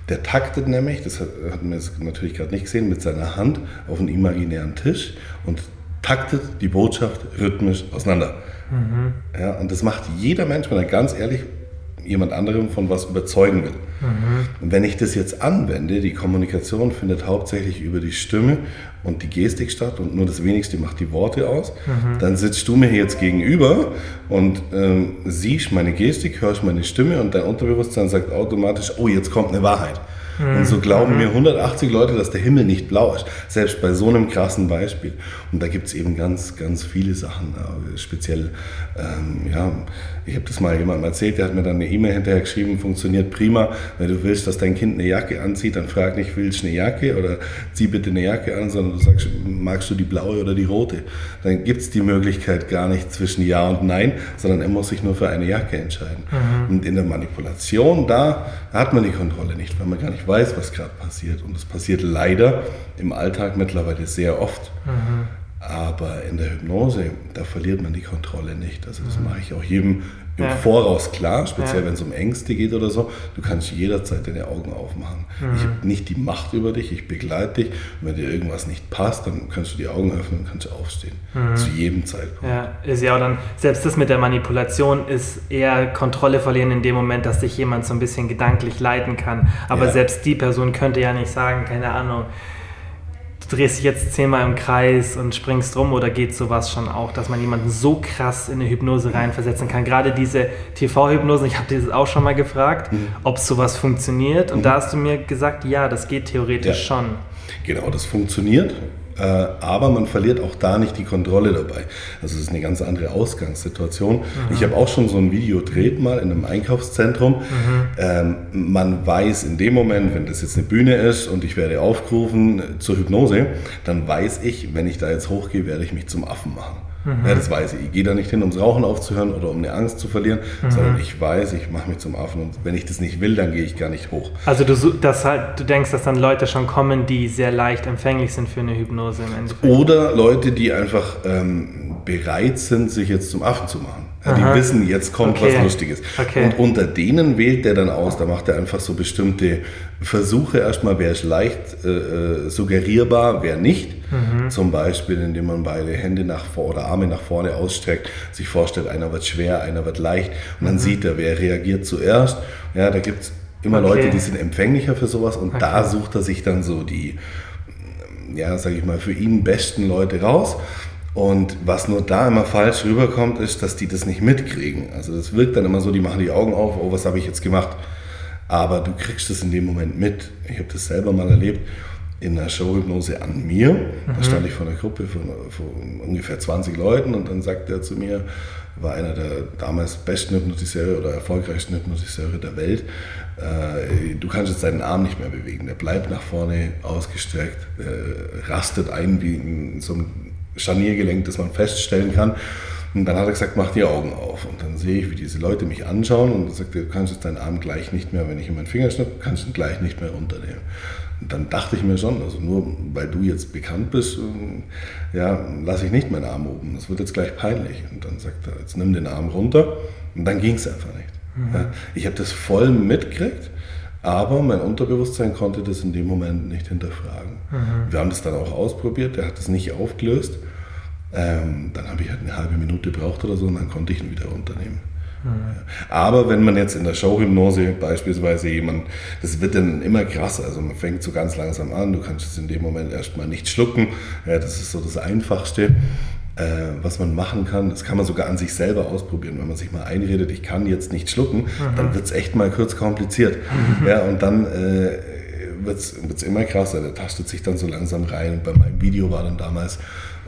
Der taktet nämlich, das hat, hat man jetzt natürlich gerade nicht gesehen, mit seiner Hand auf einen imaginären Tisch und taktet die Botschaft rhythmisch auseinander. Mhm. Ja, und das macht jeder Mensch, wenn er ganz ehrlich jemand anderem von was überzeugen will. Mhm. Und wenn ich das jetzt anwende, die Kommunikation findet hauptsächlich über die Stimme und die Gestik statt und nur das wenigste macht die Worte aus, mhm. dann sitzt du mir jetzt gegenüber und ähm, siehst meine Gestik, hörst meine Stimme und dein Unterbewusstsein sagt automatisch, oh, jetzt kommt eine Wahrheit. Mhm. Und so glauben mir 180 Leute, dass der Himmel nicht blau ist. Selbst bei so einem krassen Beispiel. Und da gibt es eben ganz, ganz viele Sachen. Speziell, ähm, ja, ich habe das mal jemandem erzählt, der hat mir dann eine E-Mail hinterher geschrieben, funktioniert prima. Wenn du willst, dass dein Kind eine Jacke anzieht, dann frag nicht, willst du eine Jacke oder zieh bitte eine Jacke an, sondern du sagst, magst du die blaue oder die rote? Dann gibt es die Möglichkeit gar nicht zwischen Ja und Nein, sondern er muss sich nur für eine Jacke entscheiden. Mhm. Und in der Manipulation, da hat man die Kontrolle nicht, weil man gar nicht weiß, was gerade passiert. Und es passiert leider im Alltag mittlerweile sehr oft. Mhm. Aber in der Hypnose, da verliert man die Kontrolle nicht. Also das mhm. mache ich auch jedem im ja. Voraus klar, speziell ja. wenn es um Ängste geht oder so. Du kannst jederzeit deine Augen aufmachen. Mhm. Ich habe nicht die Macht über dich, ich begleite dich. Und wenn dir irgendwas nicht passt, dann kannst du die Augen öffnen und kannst aufstehen. Mhm. Zu jedem Zeitpunkt. Ja, ist ja auch dann, selbst das mit der Manipulation ist eher Kontrolle verlieren in dem Moment, dass dich jemand so ein bisschen gedanklich leiten kann. Aber ja. selbst die Person könnte ja nicht sagen, keine Ahnung, drehst dich jetzt zehnmal im Kreis und springst rum oder geht sowas schon auch, dass man jemanden so krass in eine Hypnose reinversetzen kann? Gerade diese TV-Hypnose, ich habe dir das auch schon mal gefragt, mhm. ob sowas funktioniert und mhm. da hast du mir gesagt, ja, das geht theoretisch ja. schon. Genau, das funktioniert. Äh, aber man verliert auch da nicht die Kontrolle dabei. Also es ist eine ganz andere Ausgangssituation. Mhm. Ich habe auch schon so ein Video gedreht mal in einem Einkaufszentrum. Mhm. Ähm, man weiß in dem Moment, wenn das jetzt eine Bühne ist und ich werde aufgerufen zur Hypnose, dann weiß ich, wenn ich da jetzt hochgehe, werde ich mich zum Affen machen. Mhm. Ja, das weiß ich. Ich gehe da nicht hin, ums Rauchen aufzuhören oder um eine Angst zu verlieren, mhm. sondern ich weiß, ich mache mich zum Affen und wenn ich das nicht will, dann gehe ich gar nicht hoch. Also du, das halt, du denkst, dass dann Leute schon kommen, die sehr leicht empfänglich sind für eine Hypnose im Endeffekt? Oder Leute, die einfach ähm, bereit sind, sich jetzt zum Affen zu machen. Ja, die wissen, jetzt kommt okay. was Lustiges. Okay. Und unter denen wählt der dann aus, da macht er einfach so bestimmte Versuche erstmal, wer ist leicht äh, äh, suggerierbar, wer nicht. Mhm. Zum Beispiel, indem man beide Hände nach vorne oder Arme nach vorne ausstreckt, sich vorstellt, einer wird schwer, einer wird leicht. Und dann mhm. sieht er, wer reagiert zuerst. Ja, da gibt es immer okay. Leute, die sind empfänglicher für sowas und da sucht er sich dann so die, ja, sag ich mal, für ihn besten Leute raus. Und was nur da immer falsch rüberkommt, ist, dass die das nicht mitkriegen. Also das wirkt dann immer so, die machen die Augen auf, oh, was habe ich jetzt gemacht? Aber du kriegst das in dem Moment mit. Ich habe das selber mal erlebt in einer Showhypnose an mir. Mhm. Da stand ich vor einer Gruppe von, von, ungefähr 20 Leuten und dann sagt er zu mir, war einer der damals besten Hypnotiseure oder erfolgreichsten Hypnotiseure der Welt, äh, du kannst jetzt deinen Arm nicht mehr bewegen. Der bleibt nach vorne ausgestreckt, äh, rastet ein wie in so einem Scharniergelenk, das man feststellen kann. Und dann hat er gesagt, mach die Augen auf. Und dann sehe ich, wie diese Leute mich anschauen und er sagt, du kannst jetzt deinen Arm gleich nicht mehr, wenn ich in meinen Finger schnippe, kannst du ihn gleich nicht mehr runternehmen. Und dann dachte ich mir schon, also nur weil du jetzt bekannt bist, ähm, ja, lasse ich nicht meinen Arm oben. Das wird jetzt gleich peinlich. Und dann sagt er, jetzt nimm den Arm runter. Und dann ging es einfach nicht. Mhm. Ja, ich habe das voll mitgekriegt. Aber mein Unterbewusstsein konnte das in dem Moment nicht hinterfragen. Mhm. Wir haben das dann auch ausprobiert, der hat das nicht aufgelöst. Ähm, dann habe ich halt eine halbe Minute gebraucht oder so und dann konnte ich ihn wieder runternehmen. Mhm. Aber wenn man jetzt in der Showhypnose beispielsweise jemand, das wird dann immer krasser, also man fängt so ganz langsam an, du kannst es in dem Moment erstmal nicht schlucken, ja, das ist so das Einfachste. Äh, was man machen kann, das kann man sogar an sich selber ausprobieren. Wenn man sich mal einredet, ich kann jetzt nicht schlucken, mhm. dann wird es echt mal kurz kompliziert. Mhm. Ja, und dann äh, wird es immer krasser, der tastet sich dann so langsam rein. Und bei meinem Video war dann damals,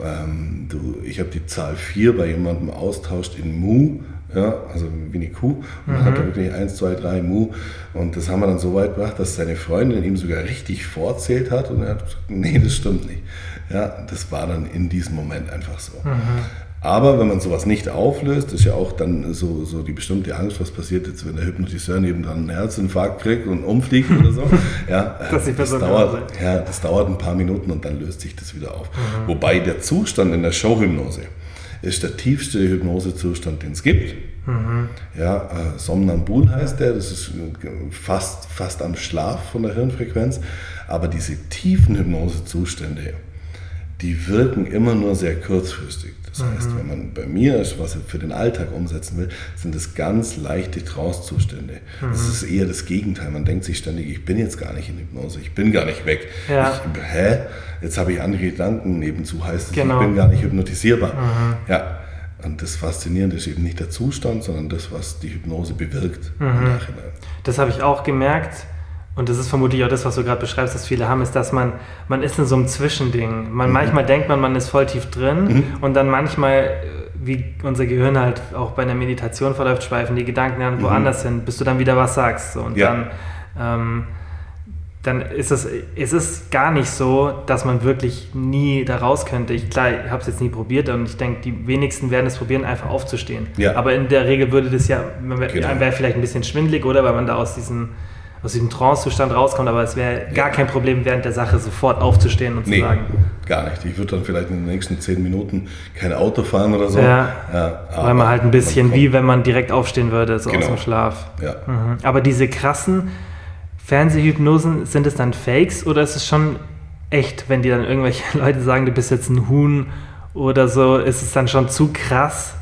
ähm, du, ich habe die Zahl 4 bei jemandem austauscht in Mu, ja, also wie eine Kuh. Und dann hat er mhm. wirklich 1, 2, 3 Mu. Und das haben wir dann so weit gebracht, dass seine Freundin ihm sogar richtig vorzählt hat und er hat gesagt, nee, das stimmt nicht. Ja, das war dann in diesem Moment einfach so. Mhm. Aber wenn man sowas nicht auflöst, ist ja auch dann so, so die bestimmte Angst, was passiert jetzt, wenn der Hypnotiseur neben dran einen Herzinfarkt kriegt und umfliegt oder so. Ja, das, das, dauert, ja, das dauert ein paar Minuten und dann löst sich das wieder auf. Mhm. Wobei der Zustand in der Showhypnose ist der tiefste Hypnosezustand, den es gibt. Mhm. Ja, äh, Somnambul heißt der, das ist fast, fast am Schlaf von der Hirnfrequenz. Aber diese tiefen Hypnosezustände, die wirken immer nur sehr kurzfristig. Das heißt, mhm. wenn man bei mir ist, was für den Alltag umsetzen will, sind es ganz leichte Trance-Zustände. Mhm. Das ist eher das Gegenteil. Man denkt sich ständig, ich bin jetzt gar nicht in Hypnose, ich bin gar nicht weg. Ja. Ich, hä? Jetzt habe ich andere Gedanken nebenzu, heißt es, genau. ich bin gar nicht hypnotisierbar. Mhm. Ja. Und das Faszinierende ist eben nicht der Zustand, sondern das, was die Hypnose bewirkt im mhm. Nachhinein. Das habe ich auch gemerkt und das ist vermutlich auch das, was du gerade beschreibst, dass viele haben, ist, dass man, man ist in so einem Zwischending. Man, mhm. Manchmal denkt man, man ist voll tief drin mhm. und dann manchmal, äh, wie unser Gehirn halt auch bei einer Meditation verläuft, schweifen die Gedanken dann mhm. woanders hin, bis du dann wieder was sagst. Und ja. dann, ähm, dann ist es, es ist gar nicht so, dass man wirklich nie da raus könnte. Ich, klar, ich habe es jetzt nie probiert und ich denke, die wenigsten werden es probieren, einfach aufzustehen. Ja. Aber in der Regel würde das ja, man wäre genau. wär vielleicht ein bisschen schwindlig, oder? Weil man da aus diesem aus diesem Trance-Zustand rauskommt, aber es wäre gar kein Problem, während der Sache sofort aufzustehen und nee, zu sagen. Gar nicht. Ich würde dann vielleicht in den nächsten zehn Minuten kein Auto fahren oder so. Ja, ja weil man halt ein bisschen wie wenn man direkt aufstehen würde, so genau. aus dem Schlaf. Ja. Mhm. Aber diese krassen Fernsehhypnosen, sind es dann Fakes oder ist es schon echt, wenn die dann irgendwelche Leute sagen, du bist jetzt ein Huhn oder so, ist es dann schon zu krass?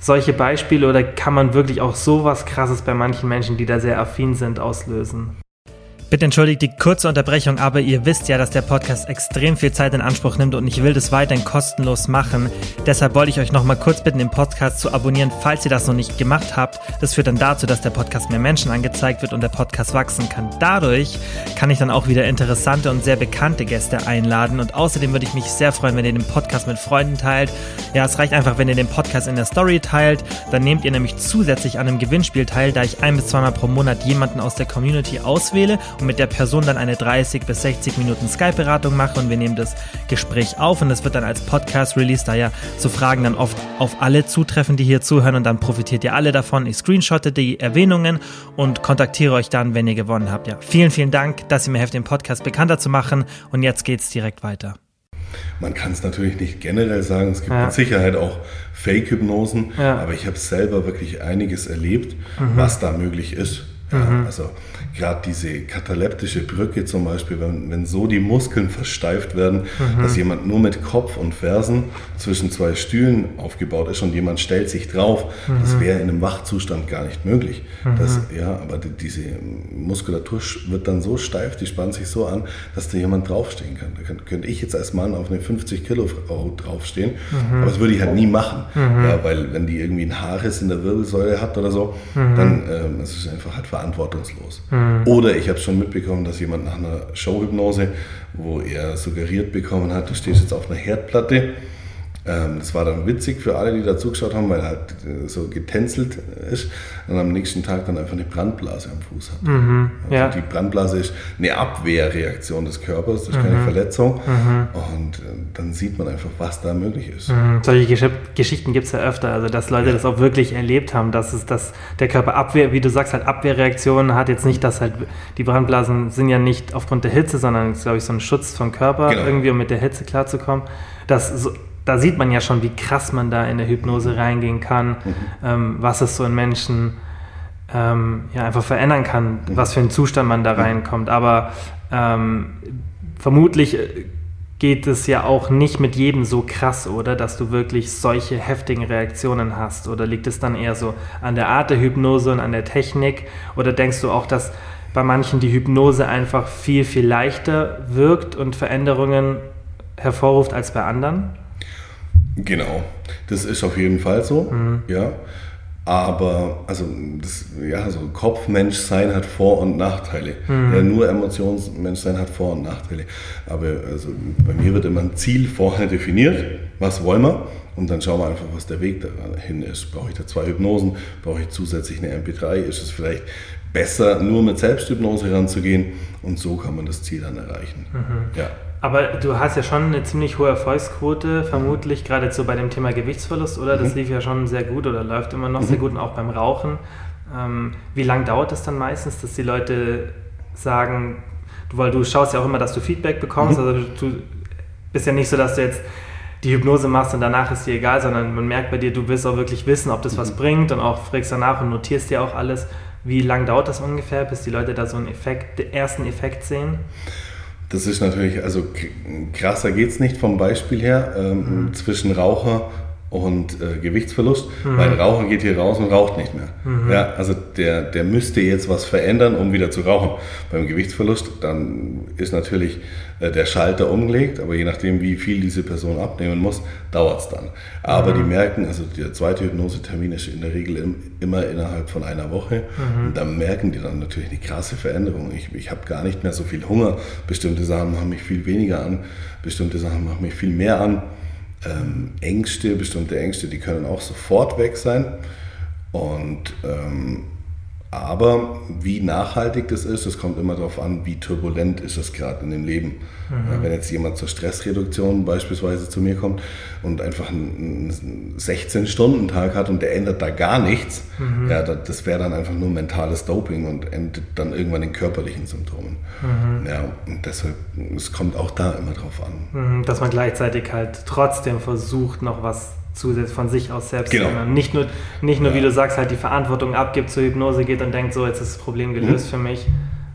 Solche Beispiele oder kann man wirklich auch sowas Krasses bei manchen Menschen, die da sehr affin sind, auslösen? Bitte entschuldigt die kurze Unterbrechung, aber ihr wisst ja, dass der Podcast extrem viel Zeit in Anspruch nimmt und ich will das weiterhin kostenlos machen. Deshalb wollte ich euch noch mal kurz bitten, den Podcast zu abonnieren, falls ihr das noch nicht gemacht habt. Das führt dann dazu, dass der Podcast mehr Menschen angezeigt wird und der Podcast wachsen kann. Dadurch kann ich dann auch wieder interessante und sehr bekannte Gäste einladen und außerdem würde ich mich sehr freuen, wenn ihr den Podcast mit Freunden teilt. Ja, es reicht einfach, wenn ihr den Podcast in der Story teilt. Dann nehmt ihr nämlich zusätzlich an einem Gewinnspiel teil, da ich ein bis zweimal pro Monat jemanden aus der Community auswähle mit der Person dann eine 30 bis 60 Minuten Skype-Beratung mache und wir nehmen das Gespräch auf und das wird dann als Podcast released, da ja so Fragen dann oft auf alle zutreffen, die hier zuhören und dann profitiert ihr alle davon. Ich screenshotte die Erwähnungen und kontaktiere euch dann, wenn ihr gewonnen habt. Ja, vielen, vielen Dank, dass ihr mir helft, den Podcast bekannter zu machen und jetzt geht's direkt weiter. Man kann es natürlich nicht generell sagen, es gibt ja. mit Sicherheit auch Fake-Hypnosen, ja. aber ich habe selber wirklich einiges erlebt, mhm. was da möglich ist. Ja, mhm. Also gerade diese kataleptische Brücke zum Beispiel, wenn, wenn so die Muskeln versteift werden, mhm. dass jemand nur mit Kopf und Fersen zwischen zwei Stühlen aufgebaut ist und jemand stellt sich drauf, mhm. das wäre in einem Wachzustand gar nicht möglich. Mhm. Das, ja, aber die, diese Muskulatur wird dann so steif, die spannt sich so an, dass da jemand draufstehen kann. Da kann, könnte ich jetzt als Mann auf eine 50 Kilo Frau draufstehen, mhm. aber das würde ich halt nie machen, mhm. ja, weil wenn die irgendwie ein Haarriss in der Wirbelsäule hat oder so, mhm. dann ähm, das ist einfach halt verantwortungslos. Mhm. Oder ich habe schon mitbekommen, dass jemand nach einer Showhypnose, wo er suggeriert bekommen hat, du stehst jetzt auf einer Herdplatte das war dann witzig für alle, die da zugeschaut haben, weil er halt äh, so getänzelt ist und am nächsten Tag dann einfach eine Brandblase am Fuß hat. Mhm, also ja. Die Brandblase ist eine Abwehrreaktion des Körpers, das ist mhm. keine Verletzung. Mhm. Und äh, dann sieht man einfach, was da möglich ist. Mhm. Solche Gesch Geschichten gibt es ja öfter, also dass Leute ja. das auch wirklich erlebt haben, dass, es, dass der Körper Abwehr, wie du sagst, halt Abwehrreaktionen hat. Jetzt nicht, dass halt die Brandblasen sind ja nicht aufgrund der Hitze, sondern glaube ich so ein Schutz vom Körper, genau. irgendwie um mit der Hitze klarzukommen. Dass so, da sieht man ja schon, wie krass man da in der Hypnose reingehen kann, mhm. ähm, was es so in Menschen ähm, ja, einfach verändern kann, mhm. was für einen Zustand man da reinkommt. Aber ähm, vermutlich äh, geht es ja auch nicht mit jedem so krass, oder? Dass du wirklich solche heftigen Reaktionen hast. Oder liegt es dann eher so an der Art der Hypnose und an der Technik? Oder denkst du auch, dass bei manchen die Hypnose einfach viel, viel leichter wirkt und Veränderungen hervorruft als bei anderen? Genau, das ist auf jeden Fall so, mhm. ja. Aber also das, ja, so Kopfmenschsein hat Vor- und Nachteile. Mhm. Ja, nur Emotionsmenschsein hat Vor- und Nachteile. Aber also bei mir wird immer ein Ziel vorher definiert, was wollen wir, und dann schauen wir einfach, was der Weg dahin ist. Brauche ich da zwei Hypnosen? Brauche ich zusätzlich eine MP3? Ist es vielleicht besser, nur mit Selbsthypnose ranzugehen? Und so kann man das Ziel dann erreichen. Mhm. Ja. Aber du hast ja schon eine ziemlich hohe Erfolgsquote, vermutlich gerade so bei dem Thema Gewichtsverlust, oder? Das mhm. lief ja schon sehr gut oder läuft immer noch mhm. sehr gut und auch beim Rauchen. Ähm, wie lange dauert das dann meistens, dass die Leute sagen, weil du schaust ja auch immer, dass du Feedback bekommst, mhm. also du bist ja nicht so, dass du jetzt die Hypnose machst und danach ist dir egal, sondern man merkt bei dir, du willst auch wirklich wissen, ob das was mhm. bringt und auch fragst danach und notierst dir auch alles. Wie lange dauert das ungefähr, bis die Leute da so einen Effekt, den ersten Effekt sehen? Das ist natürlich, also krasser geht es nicht vom Beispiel her ähm, mhm. zwischen Raucher und äh, Gewichtsverlust, mhm. weil ein Raucher geht hier raus und raucht nicht mehr. Mhm. Ja, also der, der müsste jetzt was verändern, um wieder zu rauchen. Beim Gewichtsverlust, dann ist natürlich äh, der Schalter umgelegt, aber je nachdem, wie viel diese Person abnehmen muss, dauert es dann. Aber mhm. die merken, also der zweite Hypnosetermin ist in der Regel im, immer innerhalb von einer Woche. Mhm. Und da merken die dann natürlich eine krasse Veränderung. Ich, ich habe gar nicht mehr so viel Hunger. Bestimmte Sachen machen mich viel weniger an, bestimmte Sachen machen mich viel mehr an ähm, Ängste, bestimmte Ängste, die können auch sofort weg sein. Und ähm, aber wie nachhaltig das ist, das kommt immer darauf an, wie turbulent ist es gerade in dem Leben. Mhm. Wenn jetzt jemand zur Stressreduktion beispielsweise zu mir kommt und einfach einen 16-Stunden-Tag hat und der ändert da gar nichts, mhm. ja, das wäre dann einfach nur mentales Doping und endet dann irgendwann in körperlichen Symptomen. Mhm. Ja, und deshalb, es kommt auch da immer drauf an. Mhm, dass man gleichzeitig halt trotzdem versucht, noch was zusätzlich von sich aus selbst genau. ändern. Nicht nur, nicht nur ja. wie du sagst, halt die Verantwortung abgibt, zur Hypnose geht und denkt, so, jetzt ist das Problem gelöst mhm. für mich,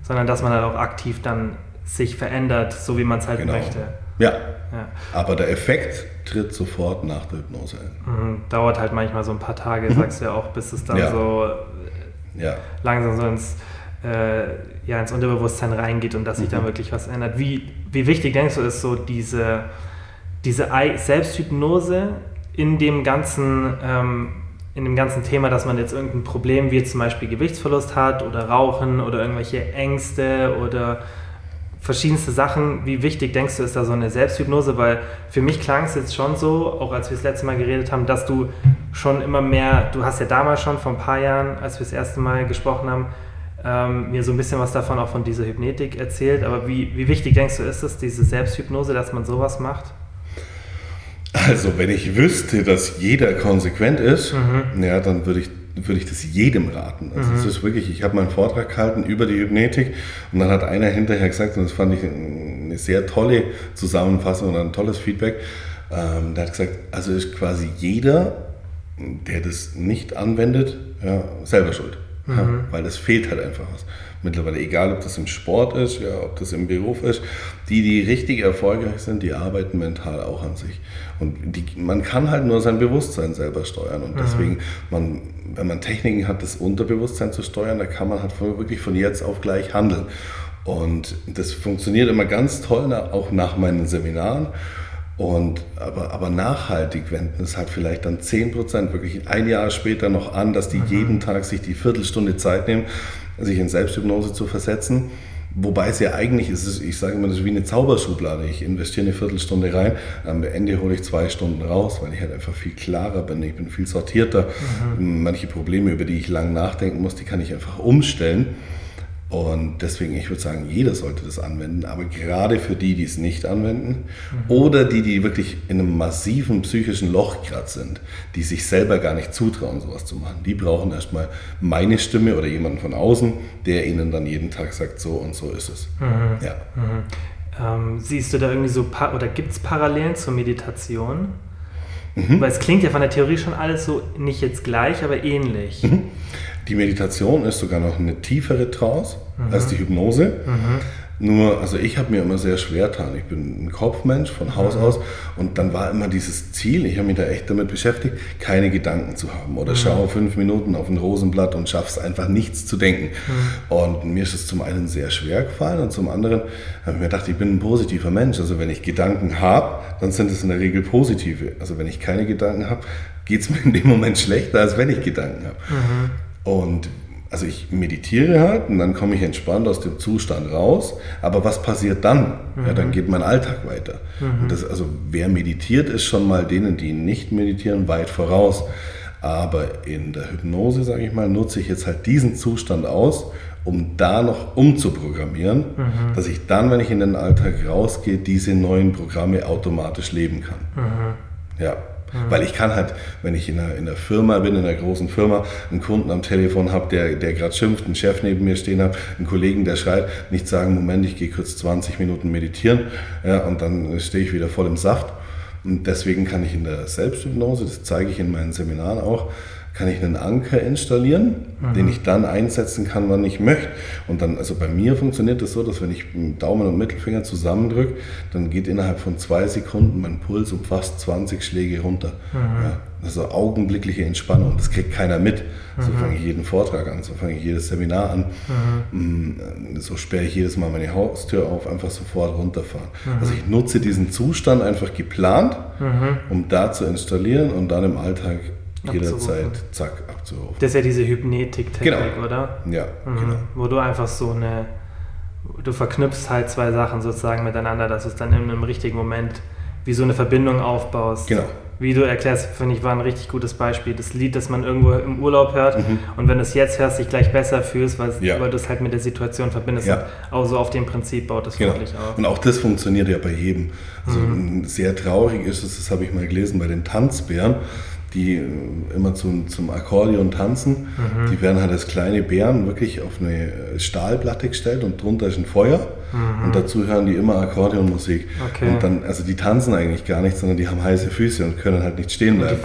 sondern dass man halt auch aktiv dann sich verändert, so wie man es halt genau. möchte. Ja. ja. Aber der Effekt tritt sofort nach der Hypnose ein. Mhm. Dauert halt manchmal so ein paar Tage, mhm. sagst du ja auch, bis es dann ja. so ja. langsam so ins, äh, ja, ins Unterbewusstsein reingeht und dass sich dann mhm. wirklich was ändert. Wie, wie wichtig denkst du, ist so diese, diese Selbsthypnose in dem ganzen, ähm, in dem ganzen Thema, dass man jetzt irgendein Problem wie zum Beispiel Gewichtsverlust hat oder Rauchen oder irgendwelche Ängste oder verschiedenste Sachen. Wie wichtig denkst du, ist da so eine Selbsthypnose? Weil für mich klang es jetzt schon so, auch als wir das letzte Mal geredet haben, dass du schon immer mehr, du hast ja damals schon vor ein paar Jahren, als wir das erste Mal gesprochen haben, ähm, mir so ein bisschen was davon auch von dieser Hypnetik erzählt. Aber wie, wie wichtig denkst du, ist es, diese Selbsthypnose, dass man sowas macht? Also, wenn ich wüsste, dass jeder konsequent ist, mhm. ja, dann würde ich, würde ich das jedem raten. Also, es mhm. ist wirklich, ich habe meinen Vortrag gehalten über die Hypnetik und dann hat einer hinterher gesagt, und das fand ich eine sehr tolle Zusammenfassung und ein tolles Feedback, ähm, der hat gesagt, also ist quasi jeder, der das nicht anwendet, ja, selber schuld. Mhm. Ja, weil das fehlt halt einfach was mittlerweile, egal ob das im Sport ist, ja, ob das im Beruf ist, die, die richtig erfolgreich sind, die arbeiten mental auch an sich. Und die, man kann halt nur sein Bewusstsein selber steuern. Und mhm. deswegen, man, wenn man Techniken hat, das Unterbewusstsein zu steuern, da kann man halt wirklich von jetzt auf gleich handeln. Und das funktioniert immer ganz toll, auch nach meinen Seminaren. Und, aber, aber nachhaltig wenden es halt vielleicht dann 10% wirklich ein Jahr später noch an, dass die mhm. jeden Tag sich die Viertelstunde Zeit nehmen sich in Selbsthypnose zu versetzen. Wobei es ja eigentlich ist, ich sage immer, das ist wie eine Zauberschublade. Ich investiere eine Viertelstunde rein, am Ende hole ich zwei Stunden raus, weil ich halt einfach viel klarer bin, ich bin viel sortierter. Mhm. Manche Probleme, über die ich lang nachdenken muss, die kann ich einfach umstellen. Und deswegen, ich würde sagen, jeder sollte das anwenden, aber gerade für die, die es nicht anwenden mhm. oder die, die wirklich in einem massiven psychischen Loch gerade sind, die sich selber gar nicht zutrauen, sowas zu machen, die brauchen erstmal meine Stimme oder jemanden von außen, der ihnen dann jeden Tag sagt, so und so ist es. Mhm. Ja. Mhm. Ähm, siehst du da irgendwie so, oder gibt es Parallelen zur Meditation? Mhm. Weil es klingt ja von der Theorie schon alles so nicht jetzt gleich, aber ähnlich. Mhm. Die Meditation ist sogar noch eine tiefere Trance mhm. als die Hypnose. Mhm. Nur, also ich habe mir immer sehr schwer getan. Ich bin ein Kopfmensch von Haus aus und dann war immer dieses Ziel, ich habe mich da echt damit beschäftigt, keine Gedanken zu haben. Oder mhm. schaue fünf Minuten auf ein Rosenblatt und schaffe es einfach nichts zu denken. Mhm. Und mir ist es zum einen sehr schwer gefallen und zum anderen habe ich mir gedacht, ich bin ein positiver Mensch. Also wenn ich Gedanken habe, dann sind es in der Regel positive. Also wenn ich keine Gedanken habe, geht es mir in dem Moment schlechter, als wenn ich Gedanken habe. Mhm. Und also ich meditiere halt und dann komme ich entspannt aus dem Zustand raus. Aber was passiert dann? Mhm. Ja, dann mhm. geht mein Alltag weiter. Mhm. Das, also wer meditiert, ist schon mal denen, die nicht meditieren, weit voraus. Aber in der Hypnose, sage ich mal, nutze ich jetzt halt diesen Zustand aus, um da noch umzuprogrammieren, mhm. dass ich dann, wenn ich in den Alltag rausgehe, diese neuen Programme automatisch leben kann. Mhm. Ja. Mhm. Weil ich kann halt, wenn ich in einer, in einer Firma bin, in einer großen Firma, einen Kunden am Telefon habe, der, der gerade schimpft, einen Chef neben mir stehen habe, einen Kollegen, der schreit, nicht sagen, Moment, ich gehe kurz 20 Minuten meditieren ja, und dann stehe ich wieder voll im Saft. Und deswegen kann ich in der Selbsthypnose, das zeige ich in meinen Seminaren auch, kann ich einen Anker installieren, mhm. den ich dann einsetzen kann, wann ich möchte. Und dann, also bei mir funktioniert das so, dass wenn ich Daumen und Mittelfinger zusammendrücke, dann geht innerhalb von zwei Sekunden mein Puls um fast 20 Schläge runter. Mhm. Ja, also augenblickliche Entspannung, das kriegt keiner mit. So mhm. fange ich jeden Vortrag an, so fange ich jedes Seminar an, mhm. Mm, so sperre ich jedes Mal meine Haustür auf, einfach sofort runterfahren. Mhm. Also ich nutze diesen Zustand einfach geplant, mhm. um da zu installieren und dann im Alltag jederzeit zack abzurufen. Das ist ja diese Hypnetik-Technik, genau. oder? Ja, mhm. genau. Wo du einfach so eine, du verknüpfst halt zwei Sachen sozusagen miteinander, dass du es dann in einem richtigen Moment wie so eine Verbindung aufbaust. Genau. Wie du erklärst, finde ich, war ein richtig gutes Beispiel. Das Lied, das man irgendwo im Urlaub hört mhm. und wenn du es jetzt hörst, dich gleich besser fühlst, weil, ja. weil du es halt mit der Situation verbindest. Ja. Auch so auf dem Prinzip baut das genau. wirklich auf. Und auch das funktioniert ja bei jedem. Also mhm. sehr traurig ist es, das habe ich mal gelesen, bei den Tanzbären die äh, immer zum, zum Akkordeon tanzen. Mhm. Die werden halt als kleine Bären wirklich auf eine Stahlplatte gestellt und drunter ist ein Feuer. Mhm. Und dazu hören die immer Akkordeonmusik. Okay. Und dann, also die tanzen eigentlich gar nicht, sondern die haben heiße Füße und können halt nicht stehen bleiben.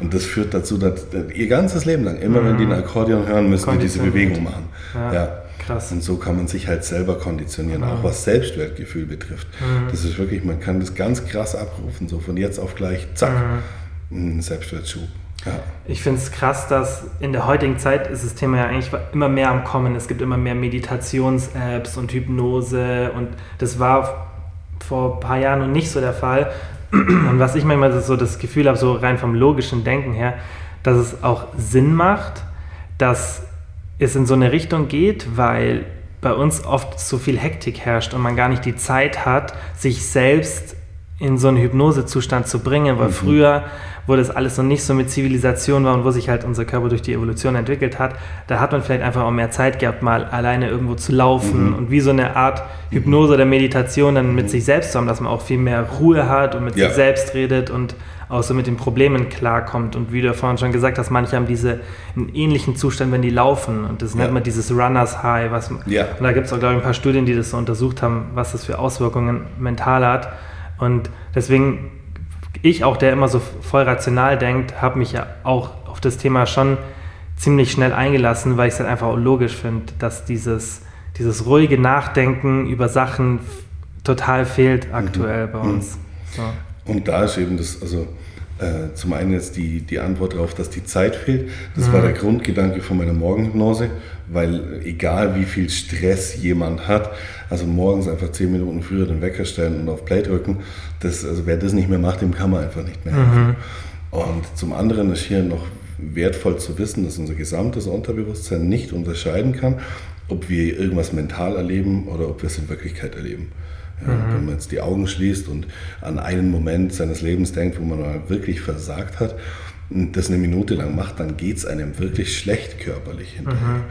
Und das führt dazu, dass ihr ganzes Leben lang, immer mhm. wenn die mhm. ein Akkordeon hören, müssen die diese Bewegung machen. Ja. ja. Krass. Und so kann man sich halt selber konditionieren, auch was Selbstwertgefühl betrifft. Mhm. Das ist wirklich, man kann das ganz krass abrufen, so von jetzt auf gleich, zack. Selbstwertschub. Ja. Ich finde es krass, dass in der heutigen Zeit ist das Thema ja eigentlich immer mehr am Kommen. Es gibt immer mehr Meditations-Apps und Hypnose und das war vor ein paar Jahren noch nicht so der Fall. Und was ich manchmal so das Gefühl habe, so rein vom logischen Denken her, dass es auch Sinn macht, dass es in so eine Richtung geht, weil bei uns oft so viel Hektik herrscht und man gar nicht die Zeit hat, sich selbst in so einen Hypnosezustand zu bringen, weil mhm. früher wo das alles noch nicht so mit Zivilisation war und wo sich halt unser Körper durch die Evolution entwickelt hat, da hat man vielleicht einfach auch mehr Zeit gehabt, mal alleine irgendwo zu laufen mhm. und wie so eine Art Hypnose oder Meditation dann mit sich selbst zu haben, dass man auch viel mehr Ruhe hat und mit ja. sich selbst redet und auch so mit den Problemen klarkommt. Und wie du vorhin schon gesagt hast, manche haben diese einen ähnlichen Zustand, wenn die laufen. Und das ja. nennt man dieses Runners High. Was, ja. Und da gibt es auch, glaube ich, ein paar Studien, die das so untersucht haben, was das für Auswirkungen mental hat. Und deswegen ich auch, der immer so voll rational denkt, habe mich ja auch auf das Thema schon ziemlich schnell eingelassen, weil ich es halt einfach auch logisch finde, dass dieses, dieses ruhige Nachdenken über Sachen total fehlt aktuell mhm. bei uns. So. Und da ist eben das, also äh, zum einen jetzt die, die Antwort darauf, dass die Zeit fehlt. Das mhm. war der Grundgedanke von meiner Morgenhypnose, weil egal wie viel Stress jemand hat, also morgens einfach zehn Minuten früher den Wecker stellen und auf Play drücken, das, also wer das nicht mehr macht, dem kann man einfach nicht mehr helfen. Mhm. Und zum anderen ist hier noch wertvoll zu wissen, dass unser gesamtes Unterbewusstsein nicht unterscheiden kann, ob wir irgendwas mental erleben oder ob wir es in Wirklichkeit erleben. Mhm. Wenn man jetzt die Augen schließt und an einen Moment seines Lebens denkt, wo man mal wirklich versagt hat und das eine Minute lang macht, dann geht es einem wirklich schlecht körperlich hinterher. Mhm.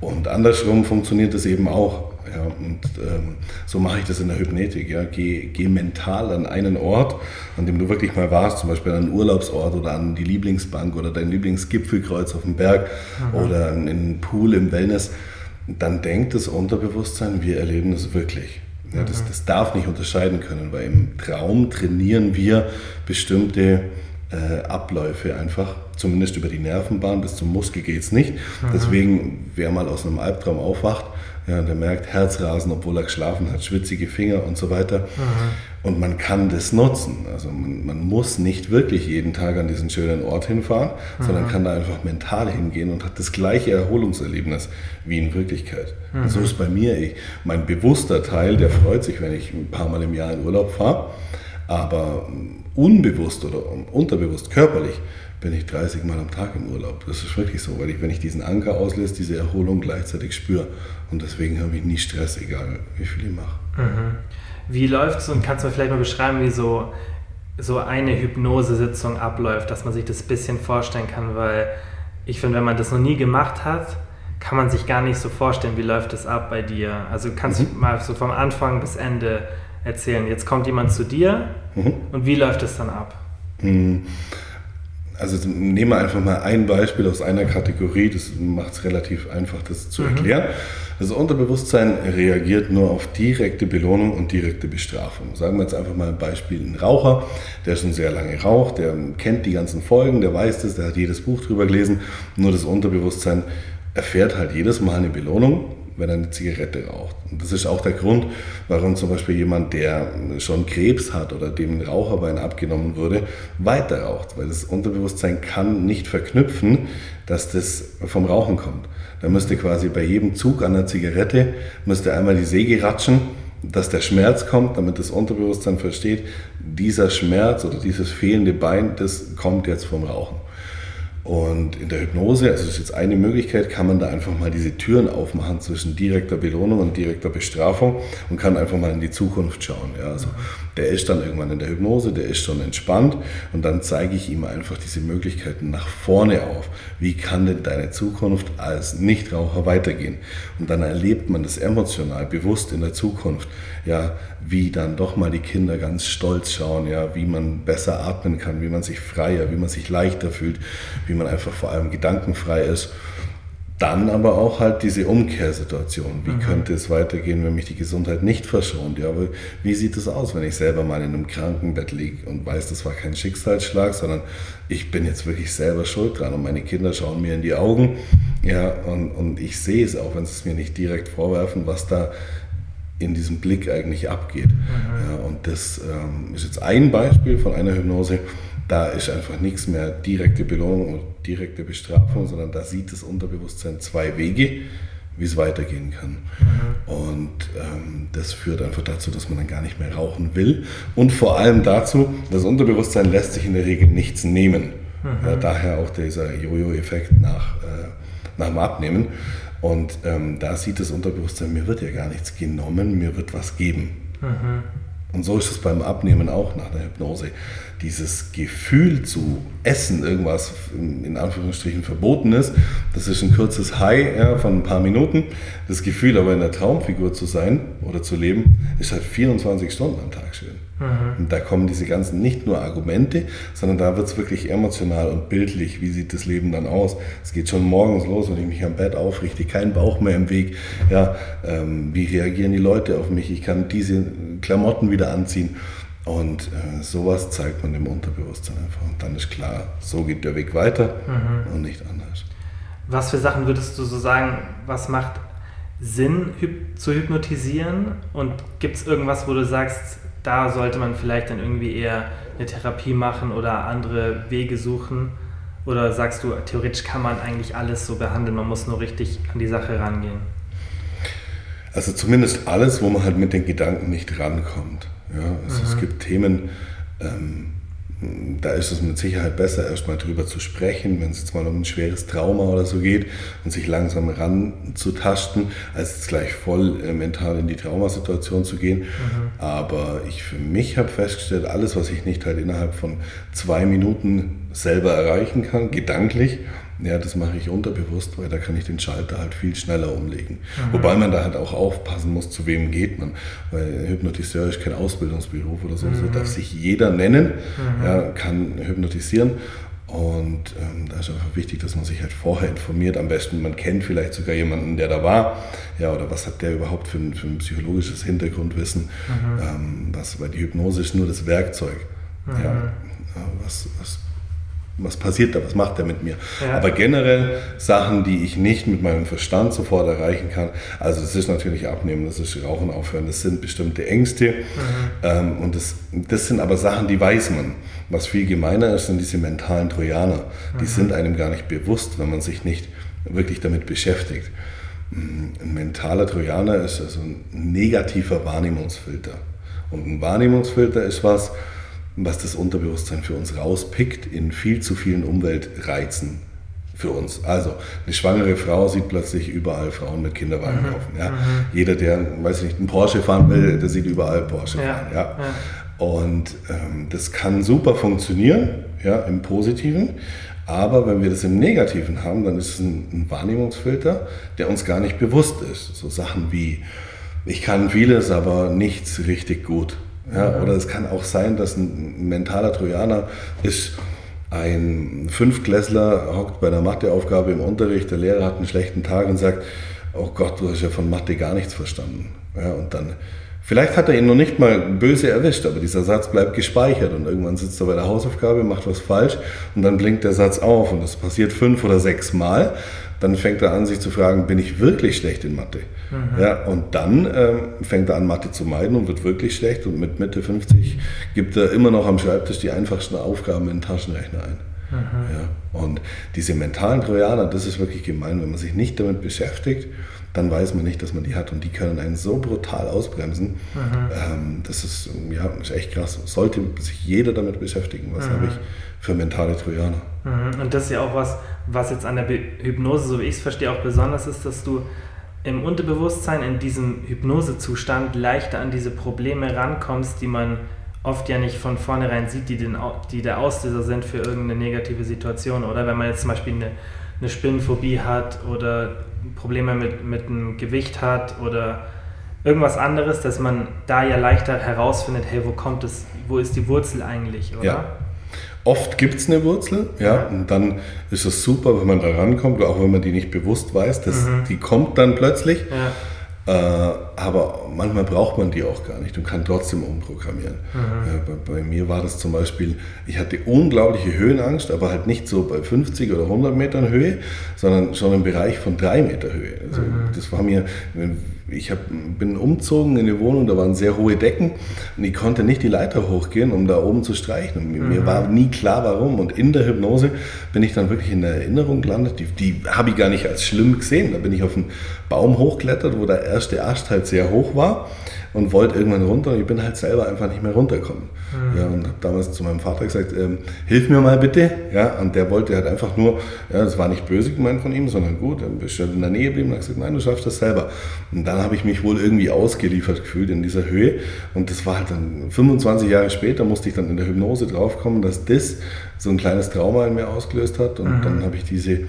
Und andersrum funktioniert das eben auch. Ja, und ähm, so mache ich das in der Hypnetik. Ja. Geh, geh mental an einen Ort, an dem du wirklich mal warst, zum Beispiel an einen Urlaubsort oder an die Lieblingsbank oder dein Lieblingsgipfelkreuz auf dem Berg mhm. oder in einen Pool im Wellness. Dann denkt das Unterbewusstsein, wir erleben das wirklich. Ja, das, das darf nicht unterscheiden können, weil im Traum trainieren wir bestimmte äh, Abläufe einfach, zumindest über die Nervenbahn, bis zum Muskel geht es nicht. Mhm. Deswegen, wer mal aus einem Albtraum aufwacht, Ja, der merkt Herzrasen, obwohl er geschlafen hat, schwitzige Finger und so weiter. Mhm. Und man kann das nutzen. Also man, man, muss nicht wirklich jeden Tag an diesen schönen Ort hinfahren, mhm. sondern kann da einfach mental hingehen und hat das gleiche Erholungserlebnis wie in Wirklichkeit. Mhm. Und so ist bei mir. Ich, mein bewusster Teil, der freut sich, wenn ich ein paar Mal im Jahr in Urlaub fahre. Aber unbewusst oder unterbewusst körperlich bin ich 30 Mal am Tag im Urlaub. Das ist wirklich so, weil ich, wenn ich diesen Anker auslöse, diese Erholung gleichzeitig spüre. Und deswegen habe ich nie Stress, egal wie viel ich mache. Mhm. Wie läuft es und kannst du mir vielleicht mal beschreiben, wie so, so eine Hypnosesitzung abläuft, dass man sich das ein bisschen vorstellen kann, weil ich finde, wenn man das noch nie gemacht hat, kann man sich gar nicht so vorstellen, wie läuft es ab bei dir. Also kannst mhm. du mal so vom Anfang bis Ende erzählen. Jetzt kommt jemand zu dir mhm. und wie läuft es dann ab? Also nehmen wir einfach mal ein Beispiel aus einer Kategorie, das macht es relativ einfach, das zu mhm. erklären. Das Unterbewusstsein reagiert nur auf direkte Belohnung und direkte Bestrafung. Sagen wir jetzt einfach mal ein Beispiel, ein Raucher, der schon sehr lange raucht, der kennt die ganzen Folgen, der weiß das, der hat jedes Buch drüber gelesen, nur das Unterbewusstsein erfährt halt jedes Mal eine Belohnung wenn er eine Zigarette raucht. Und das ist auch der Grund, warum zum Beispiel jemand, der schon Krebs hat oder dem ein Raucherbein abgenommen wurde, weiter raucht. Weil das Unterbewusstsein kann nicht verknüpfen, dass das vom Rauchen kommt. Da müsste quasi bei jedem Zug an der Zigarette, müsste einmal die Säge ratschen, dass der Schmerz kommt, damit das Unterbewusstsein versteht, dieser Schmerz oder dieses fehlende Bein, das kommt jetzt vom Rauchen. Und in der Hypnose, also das ist jetzt eine Möglichkeit, kann man da einfach mal diese Türen aufmachen zwischen direkter Belohnung und direkter Bestrafung und kann einfach mal in die Zukunft schauen. Ja, also der ist dann irgendwann in der Hypnose, der ist schon entspannt und dann zeige ich ihm einfach diese Möglichkeiten nach vorne auf. Wie kann denn deine Zukunft als Nichtraucher weitergehen? Und dann erlebt man das emotional, bewusst in der Zukunft, ja, wie dann doch mal die Kinder ganz stolz schauen, ja, wie man besser atmen kann, wie man sich freier, wie man sich leichter fühlt, wie man einfach vor allem gedankenfrei ist. Dann aber auch halt diese Umkehrsituation. Wie mhm. könnte es weitergehen, wenn mich die Gesundheit nicht verschont? Ja, aber wie sieht es aus, wenn ich selber mal in einem Krankenbett liege und weiß, das war kein Schicksalsschlag, sondern ich bin jetzt wirklich selber schuld dran und meine Kinder schauen mir in die Augen. Ja, und, und ich sehe es auch, wenn sie es mir nicht direkt vorwerfen, was da in diesem Blick eigentlich abgeht. Mhm. Ja, und das ähm, ist jetzt ein Beispiel von einer Hypnose da ist einfach nichts mehr direkte Belohnung und direkte Bestrafung, sondern da sieht das Unterbewusstsein zwei Wege, wie es weitergehen kann. Mhm. Und ähm, das führt einfach dazu, dass man dann gar nicht mehr rauchen will. Und vor allem dazu, das Unterbewusstsein lässt sich in der Regel nichts nehmen. Mhm. Ja, daher auch dieser Jojo-Effekt nach, äh, nach dem Abnehmen. Und ähm, da sieht das Unterbewusstsein, mir wird ja gar nichts genommen, mir wird was geben. Mhm. Und so ist es beim Abnehmen auch nach der Hypnose dieses Gefühl zu essen, irgendwas in Anführungsstrichen verboten ist, das ist ein kurzes High ja, von ein paar Minuten. Das Gefühl aber in der Traumfigur zu sein oder zu leben, ist halt 24 Stunden am Tag schön. Mhm. Und da kommen diese ganzen nicht nur Argumente, sondern da wird es wirklich emotional und bildlich. Wie sieht das Leben dann aus? Es geht schon morgens los, wenn ich mich am Bett aufrichte, kein Bauch mehr im Weg. Ja, ähm, wie reagieren die Leute auf mich? Ich kann diese Klamotten wieder anziehen. Und äh, sowas zeigt man dem Unterbewusstsein einfach. Und dann ist klar, so geht der Weg weiter mhm. und nicht anders. Was für Sachen würdest du so sagen, was macht Sinn zu hypnotisieren? Und gibt es irgendwas, wo du sagst, da sollte man vielleicht dann irgendwie eher eine Therapie machen oder andere Wege suchen? Oder sagst du, theoretisch kann man eigentlich alles so behandeln, man muss nur richtig an die Sache rangehen? Also zumindest alles, wo man halt mit den Gedanken nicht rankommt. Ja, also es gibt Themen, ähm, da ist es mit Sicherheit besser, erstmal drüber zu sprechen, wenn es jetzt mal um ein schweres Trauma oder so geht und sich langsam ranzutasten, als jetzt gleich voll äh, mental in die Traumasituation zu gehen. Mhm. Aber ich für mich habe festgestellt, alles, was ich nicht halt innerhalb von zwei Minuten selber erreichen kann, gedanklich, ja, das mache ich unterbewusst, weil da kann ich den Schalter halt viel schneller umlegen. Mhm. Wobei man da halt auch aufpassen muss, zu wem geht man. Weil Hypnotiseur ist kein Ausbildungsberuf oder so. Mhm. So darf sich jeder nennen, mhm. ja, kann hypnotisieren. Und ähm, da ist einfach wichtig, dass man sich halt vorher informiert. Am besten, man kennt vielleicht sogar jemanden, der da war. Ja, oder was hat der überhaupt für ein, für ein psychologisches Hintergrundwissen? Mhm. Ähm, was, weil die Hypnose ist nur das Werkzeug. Ja, mhm. was, was was passiert da, was macht er mit mir. Ja. Aber generell Sachen, die ich nicht mit meinem Verstand sofort erreichen kann, also das ist natürlich Abnehmen, das ist Rauchen aufhören, das sind bestimmte Ängste ähm, und das, das sind aber Sachen, die weiß man. Was viel gemeiner ist, sind diese mentalen Trojaner. Die sind einem gar nicht bewusst, wenn man sich nicht wirklich damit beschäftigt. Ein mentaler Trojaner ist also ein negativer Wahrnehmungsfilter. Und ein Wahrnehmungsfilter ist was, was das Unterbewusstsein für uns rauspickt in viel zu vielen Umweltreizen für uns. Also eine schwangere Frau sieht plötzlich überall Frauen mit Kinderwagen Mhm. laufen. Ja? Jeder, der, weiß ich nicht, einen Porsche fahren will, der sieht überall Porsche Ja, fahren. Ja? ja. Und ähm, das kann super funktionieren, ja, im Positiven. Aber wenn wir das im Negativen haben, dann ist es ein, ein Wahrnehmungsfilter, der uns gar nicht bewusst ist. So Sachen wie, ich kann vieles, aber nichts richtig gut. Ja, oder es kann auch sein, dass ein mentaler Trojaner ist, ein Fünfklässler hockt bei einer Matheaufgabe im Unterricht, der Lehrer hat einen schlechten Tag und sagt, oh Gott, du hast ja von Mathe gar nichts verstanden. Ja, und dann, vielleicht hat er ihn noch nicht mal böse erwischt, aber dieser Satz bleibt gespeichert und irgendwann sitzt er bei der Hausaufgabe, macht was falsch und dann blinkt der Satz auf und das passiert fünf oder sechs Mal. Dann fängt er an, sich zu fragen, bin ich wirklich schlecht in Mathe? Ja, und dann ähm, fängt er an, Mathe zu meiden und wird wirklich schlecht und mit Mitte 50 gibt er immer noch am Schreibtisch die einfachsten Aufgaben in den Taschenrechner ein. Ja, und diese mentalen Trojaner, das ist wirklich gemein. Wenn man sich nicht damit beschäftigt, dann weiß man nicht, dass man die hat. Und die können einen so brutal ausbremsen. Ähm, das ist, ja, ist echt krass. Sollte sich jeder damit beschäftigen. Was habe ich für mentale Trojaner? Mhm. Und das ist ja auch was, was jetzt an der Hypnose, so wie ich es verstehe, auch besonders ist, dass du im Unterbewusstsein, in diesem Hypnosezustand, leichter an diese Probleme rankommst, die man oft ja nicht von vornherein sieht, die, den, die der Auslöser sind für irgendeine negative Situation. Oder wenn man jetzt zum Beispiel eine, eine Spinnenphobie hat oder Probleme mit, mit dem Gewicht hat oder irgendwas anderes, dass man da ja leichter herausfindet, hey, wo kommt es, wo ist die Wurzel eigentlich, oder? Ja. Oft gibt es eine Wurzel, ja, und dann ist es super, wenn man da rankommt, auch wenn man die nicht bewusst weiß, dass die kommt dann plötzlich. Ja. Äh, aber manchmal braucht man die auch gar nicht und kann trotzdem umprogrammieren. Äh, bei, bei mir war das zum Beispiel, ich hatte unglaubliche Höhenangst, aber halt nicht so bei 50 oder 100 Metern Höhe, sondern schon im Bereich von drei Meter Höhe. Also das war mir, ich hab, bin umzogen in eine Wohnung, da waren sehr hohe Decken und ich konnte nicht die Leiter hochgehen, um da oben zu streichen. Und mir, mir war nie klar, warum. Und in der Hypnose bin ich dann wirklich in der Erinnerung gelandet. Die, die habe ich gar nicht als schlimm gesehen. Da bin ich auf einen Baum hochklettert, wo der erste Ast halt sehr hoch war und wollte irgendwann runter. Und ich bin halt selber einfach nicht mehr runtergekommen. Ja, und habe damals zu meinem Vater gesagt, ähm, hilf mir mal bitte. Ja, und der wollte halt einfach nur, ja, das war nicht böse gemeint von ihm, sondern gut, dann bist du halt in der Nähe geblieben und gesagt, nein, du schaffst das selber. Und dann habe ich mich wohl irgendwie ausgeliefert gefühlt in dieser Höhe. Und das war halt dann 25 Jahre später, musste ich dann in der Hypnose draufkommen, dass das so ein kleines Trauma in mir ausgelöst hat. Und dann habe ich diese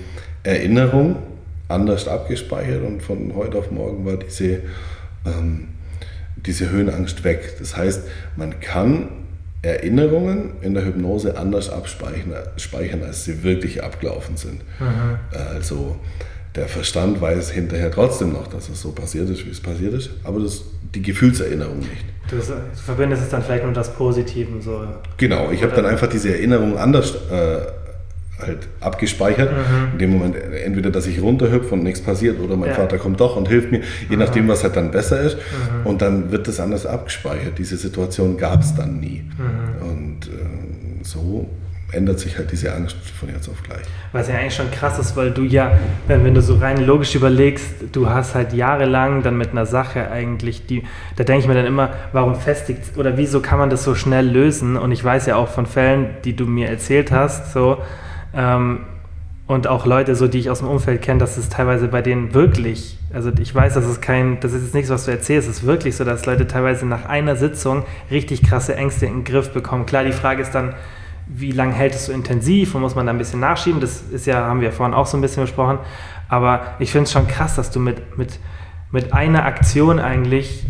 Erinnerung anders abgespeichert und von heute auf morgen war diese, ähm, diese Höhenangst weg. Das heißt, man kann Erinnerungen in der Hypnose anders abspeichern, speichern, als sie wirklich abgelaufen sind. Also der Verstand weiß hinterher trotzdem noch, dass es so passiert ist, wie es passiert ist, aber das, die Gefühlserinnerung nicht. Du, du verbindest es dann vielleicht mit das Positiven so. Genau, ich habe dann einfach diese Erinnerung anders äh, halt abgespeichert. In dem Moment äh, entweder, dass ich runterhüpfe und nichts passiert oder mein Ja. Vater kommt doch und hilft mir, je nachdem, was halt dann besser ist. Und dann wird das anders abgespeichert. Diese Situation gab es dann nie. Und äh, so ändert sich halt diese Angst von jetzt auf gleich. Was ja eigentlich schon krass ist, weil du ja, wenn, wenn du so rein logisch überlegst, du hast halt jahrelang dann mit einer Sache eigentlich, die, da denke ich mir dann immer, warum festigt oder wieso kann man das so schnell lösen? Und ich weiß ja auch von Fällen, die du mir erzählt hast, so, ähm, und auch Leute, so die ich aus dem Umfeld kenne, dass es teilweise bei denen wirklich, also ich weiß, das ist kein, das ist jetzt nichts, was du erzählst, es ist wirklich so, dass Leute teilweise nach einer Sitzung richtig krasse Ängste in den Griff bekommen. Klar, die Frage ist dann, wie lange hält es so intensiv und muss man da ein bisschen nachschieben? Das ist ja, haben wir vorhin auch so ein bisschen besprochen. Aber ich finde es schon krass, dass du mit, mit, mit einer Aktion eigentlich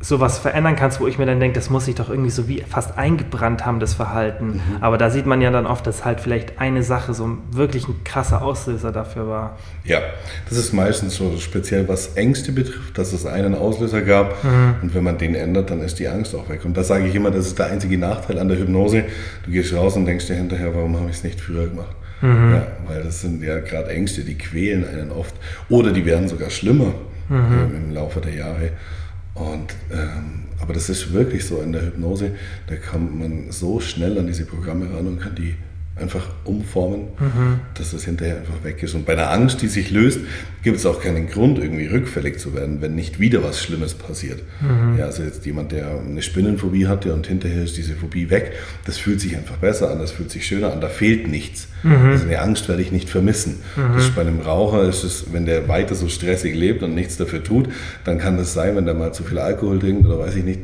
sowas verändern kannst, wo ich mir dann denke, das muss sich doch irgendwie so wie fast eingebrannt haben, das Verhalten. Mhm. Aber da sieht man ja dann oft, dass halt vielleicht eine Sache so wirklich ein krasser Auslöser dafür war. Ja, das ist meistens so speziell, was Ängste betrifft, dass es einen Auslöser gab mhm. und wenn man den ändert, dann ist die Angst auch weg. Und da sage ich immer, das ist der einzige Nachteil an der Hypnose. Du gehst raus und denkst dir hinterher, warum habe ich es nicht früher gemacht? Mhm. Ja, weil das sind ja gerade Ängste, die quälen einen oft oder die werden sogar schlimmer mhm. im Laufe der Jahre. Und, ähm, aber das ist wirklich so in der Hypnose, da kommt man so schnell an diese Programme ran und kann die einfach umformen, mhm. dass das hinterher einfach weg ist. Und bei einer Angst, die sich löst, gibt es auch keinen Grund, irgendwie rückfällig zu werden, wenn nicht wieder was Schlimmes passiert. Mhm. Ja, also jetzt jemand, der eine Spinnenphobie hatte und hinterher ist diese Phobie weg, das fühlt sich einfach besser an, das fühlt sich schöner an, da fehlt nichts. Mhm. Also eine Angst werde ich nicht vermissen. Mhm. Das ist bei einem Raucher ist es, wenn der weiter so stressig lebt und nichts dafür tut, dann kann das sein, wenn der mal zu viel Alkohol trinkt oder weiß ich nicht,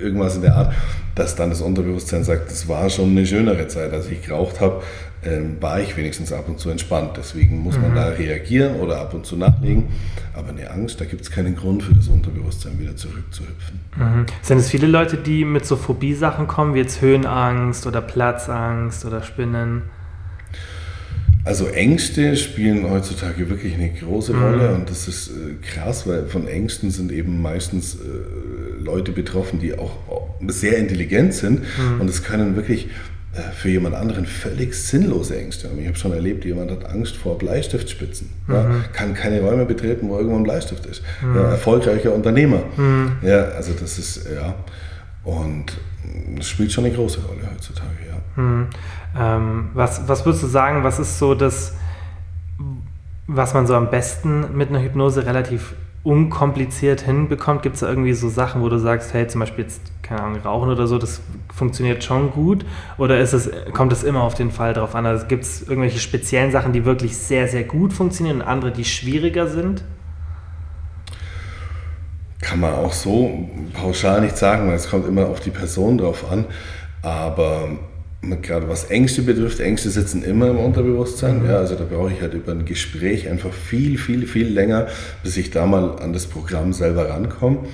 irgendwas in der Art, dass dann das Unterbewusstsein sagt, das war schon eine schönere Zeit, als ich geraucht habe, ähm, war ich wenigstens ab und zu entspannt. Deswegen muss man mhm. da reagieren oder ab und zu nachlegen. Aber eine Angst, da gibt es keinen Grund für das Unterbewusstsein wieder zurückzuhüpfen. Mhm. Sind es viele Leute, die mit so Phobie-Sachen kommen, wie jetzt Höhenangst oder Platzangst oder Spinnen? Also Ängste spielen heutzutage wirklich eine große mhm. Rolle und das ist äh, krass, weil von Ängsten sind eben meistens äh, Leute betroffen, die auch, auch sehr intelligent sind mhm. und es können wirklich äh, für jemand anderen völlig sinnlose Ängste haben. Ich habe schon erlebt, jemand hat Angst vor Bleistiftspitzen, mhm. ja, kann keine Räume betreten, wo irgendwo ein Bleistift ist. Mhm. Ja, erfolgreicher Unternehmer. Mhm. Ja, also das ist, ja, und das spielt schon eine große Rolle heutzutage, ja. Ähm, was, was würdest du sagen, was ist so das, was man so am besten mit einer Hypnose relativ unkompliziert hinbekommt? Gibt es da irgendwie so Sachen, wo du sagst, hey, zum Beispiel jetzt, keine Ahnung, Rauchen oder so, das funktioniert schon gut? Oder ist es, kommt es immer auf den Fall drauf an? Also gibt es irgendwelche speziellen Sachen, die wirklich sehr, sehr gut funktionieren und andere, die schwieriger sind? Kann man auch so pauschal nicht sagen, weil es kommt immer auf die Person drauf an. Aber gerade was Ängste betrifft, Ängste sitzen immer im Unterbewusstsein. Mhm. Ja, also da brauche ich halt über ein Gespräch einfach viel, viel, viel länger, bis ich da mal an das Programm selber rankomme. Mhm.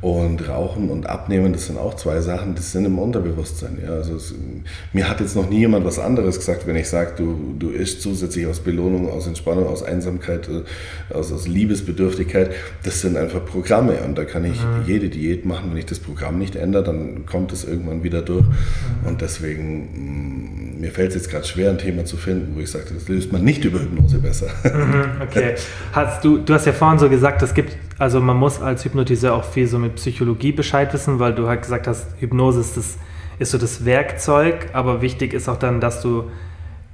Und Rauchen und Abnehmen, das sind auch zwei Sachen, das sind im Unterbewusstsein. Ja, also es, mir hat jetzt noch nie jemand was anderes gesagt, wenn ich sage, du, du isst zusätzlich aus Belohnung, aus Entspannung, aus Einsamkeit, äh, aus, aus Liebesbedürftigkeit. Das sind einfach Programme und da kann ich mhm. jede Diät machen. Wenn ich das Programm nicht ändere, dann kommt es irgendwann wieder durch. Mhm. Und deswegen, mir fällt es jetzt gerade schwer, ein Thema zu finden, wo ich sage, das löst man nicht über Hypnose besser. Mhm, okay. Hast du, du hast ja vorhin so gesagt, es gibt also man muss als Hypnotiseur auch viel so mit Psychologie Bescheid wissen, weil du halt gesagt hast, Hypnose ist, das, ist so das Werkzeug, aber wichtig ist auch dann, dass du,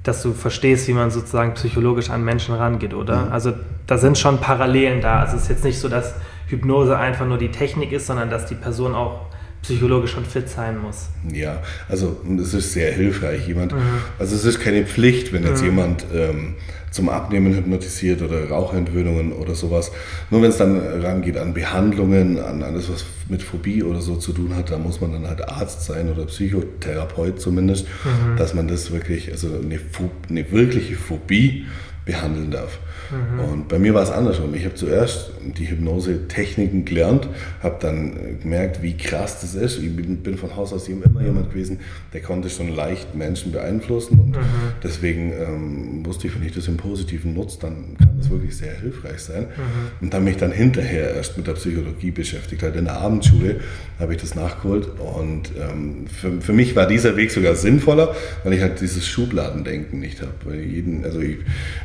dass du verstehst, wie man sozusagen psychologisch an Menschen rangeht, oder? Mhm. Also da sind schon Parallelen da. Also es ist jetzt nicht so, dass Hypnose einfach nur die Technik ist, sondern dass die Person auch psychologisch schon fit sein muss. Ja, also es ist sehr hilfreich. Jemand, mhm. also es ist keine Pflicht, wenn jetzt mhm. jemand ähm, zum Abnehmen hypnotisiert oder Rauchentwöhnungen oder sowas. Nur wenn es dann rangeht an Behandlungen, an alles, was mit Phobie oder so zu tun hat, da muss man dann halt Arzt sein oder Psychotherapeut zumindest, mhm. dass man das wirklich, also eine, eine wirkliche Phobie behandeln darf. Mhm. Und bei mir war es andersrum. Ich habe zuerst die Hypnose-Techniken gelernt, habe dann gemerkt, wie krass das ist. Ich bin, von Haus aus immer jemand gewesen, der konnte schon leicht Menschen beeinflussen. Und mhm. deswegen ähm, wusste ich, wenn ich das im Positiven nutze, dann kann das wirklich sehr hilfreich sein. Mhm. Und habe mich dann hinterher erst mit der Psychologie beschäftigt. Halt in der Abendschule habe ich das nachgeholt. Und ähm, für, für mich war dieser Weg sogar sinnvoller, weil ich halt dieses Schubladendenken nicht habe. Jeden, also ich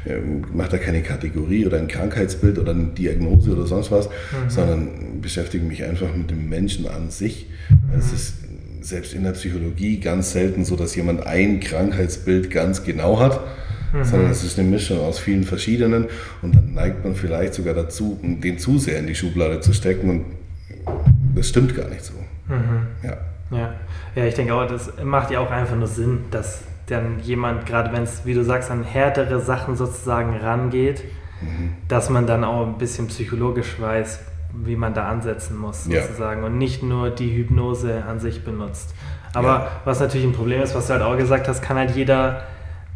äh, mache da keine Kategorie oder ein Krankheitsbild oder eine Diagnose oder sonst was, mhm. sondern beschäftige mich einfach mit dem Menschen an sich. Mhm. Es ist selbst in der Psychologie ganz selten so, dass jemand ein Krankheitsbild ganz genau hat, mhm. sondern es ist eine Mischung aus vielen verschiedenen und dann neigt man vielleicht sogar dazu, den zu sehr in die Schublade zu stecken und das stimmt gar nicht so. Mhm. Ja. Ja. ja, ich denke auch, das macht ja auch einfach nur Sinn, dass dann jemand, gerade wenn es, wie du sagst, an härtere Sachen sozusagen rangeht, mhm. dass man dann auch ein bisschen psychologisch weiß, wie man da ansetzen muss, sozusagen, ja. und nicht nur die Hypnose an sich benutzt. Aber ja. was natürlich ein Problem ist, was du halt auch gesagt hast, kann halt jeder,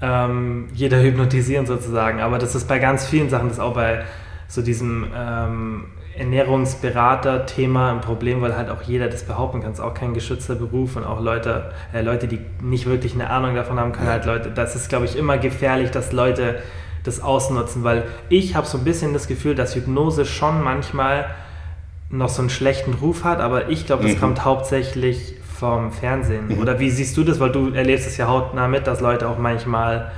ähm, jeder hypnotisieren sozusagen. Aber das ist bei ganz vielen Sachen, das ist auch bei so diesem ähm, Ernährungsberater-Thema ein Problem, weil halt auch jeder das behaupten kann. Es ist auch kein geschützter Beruf und auch Leute, äh, Leute, die nicht wirklich eine Ahnung davon haben, können halt Leute, das ist, glaube ich, immer gefährlich, dass Leute das ausnutzen, weil ich habe so ein bisschen das Gefühl, dass Hypnose schon manchmal noch so einen schlechten Ruf hat, aber ich glaube, das mhm. kommt hauptsächlich vom Fernsehen. Mhm. Oder wie siehst du das? Weil du erlebst es ja hautnah mit, dass Leute auch manchmal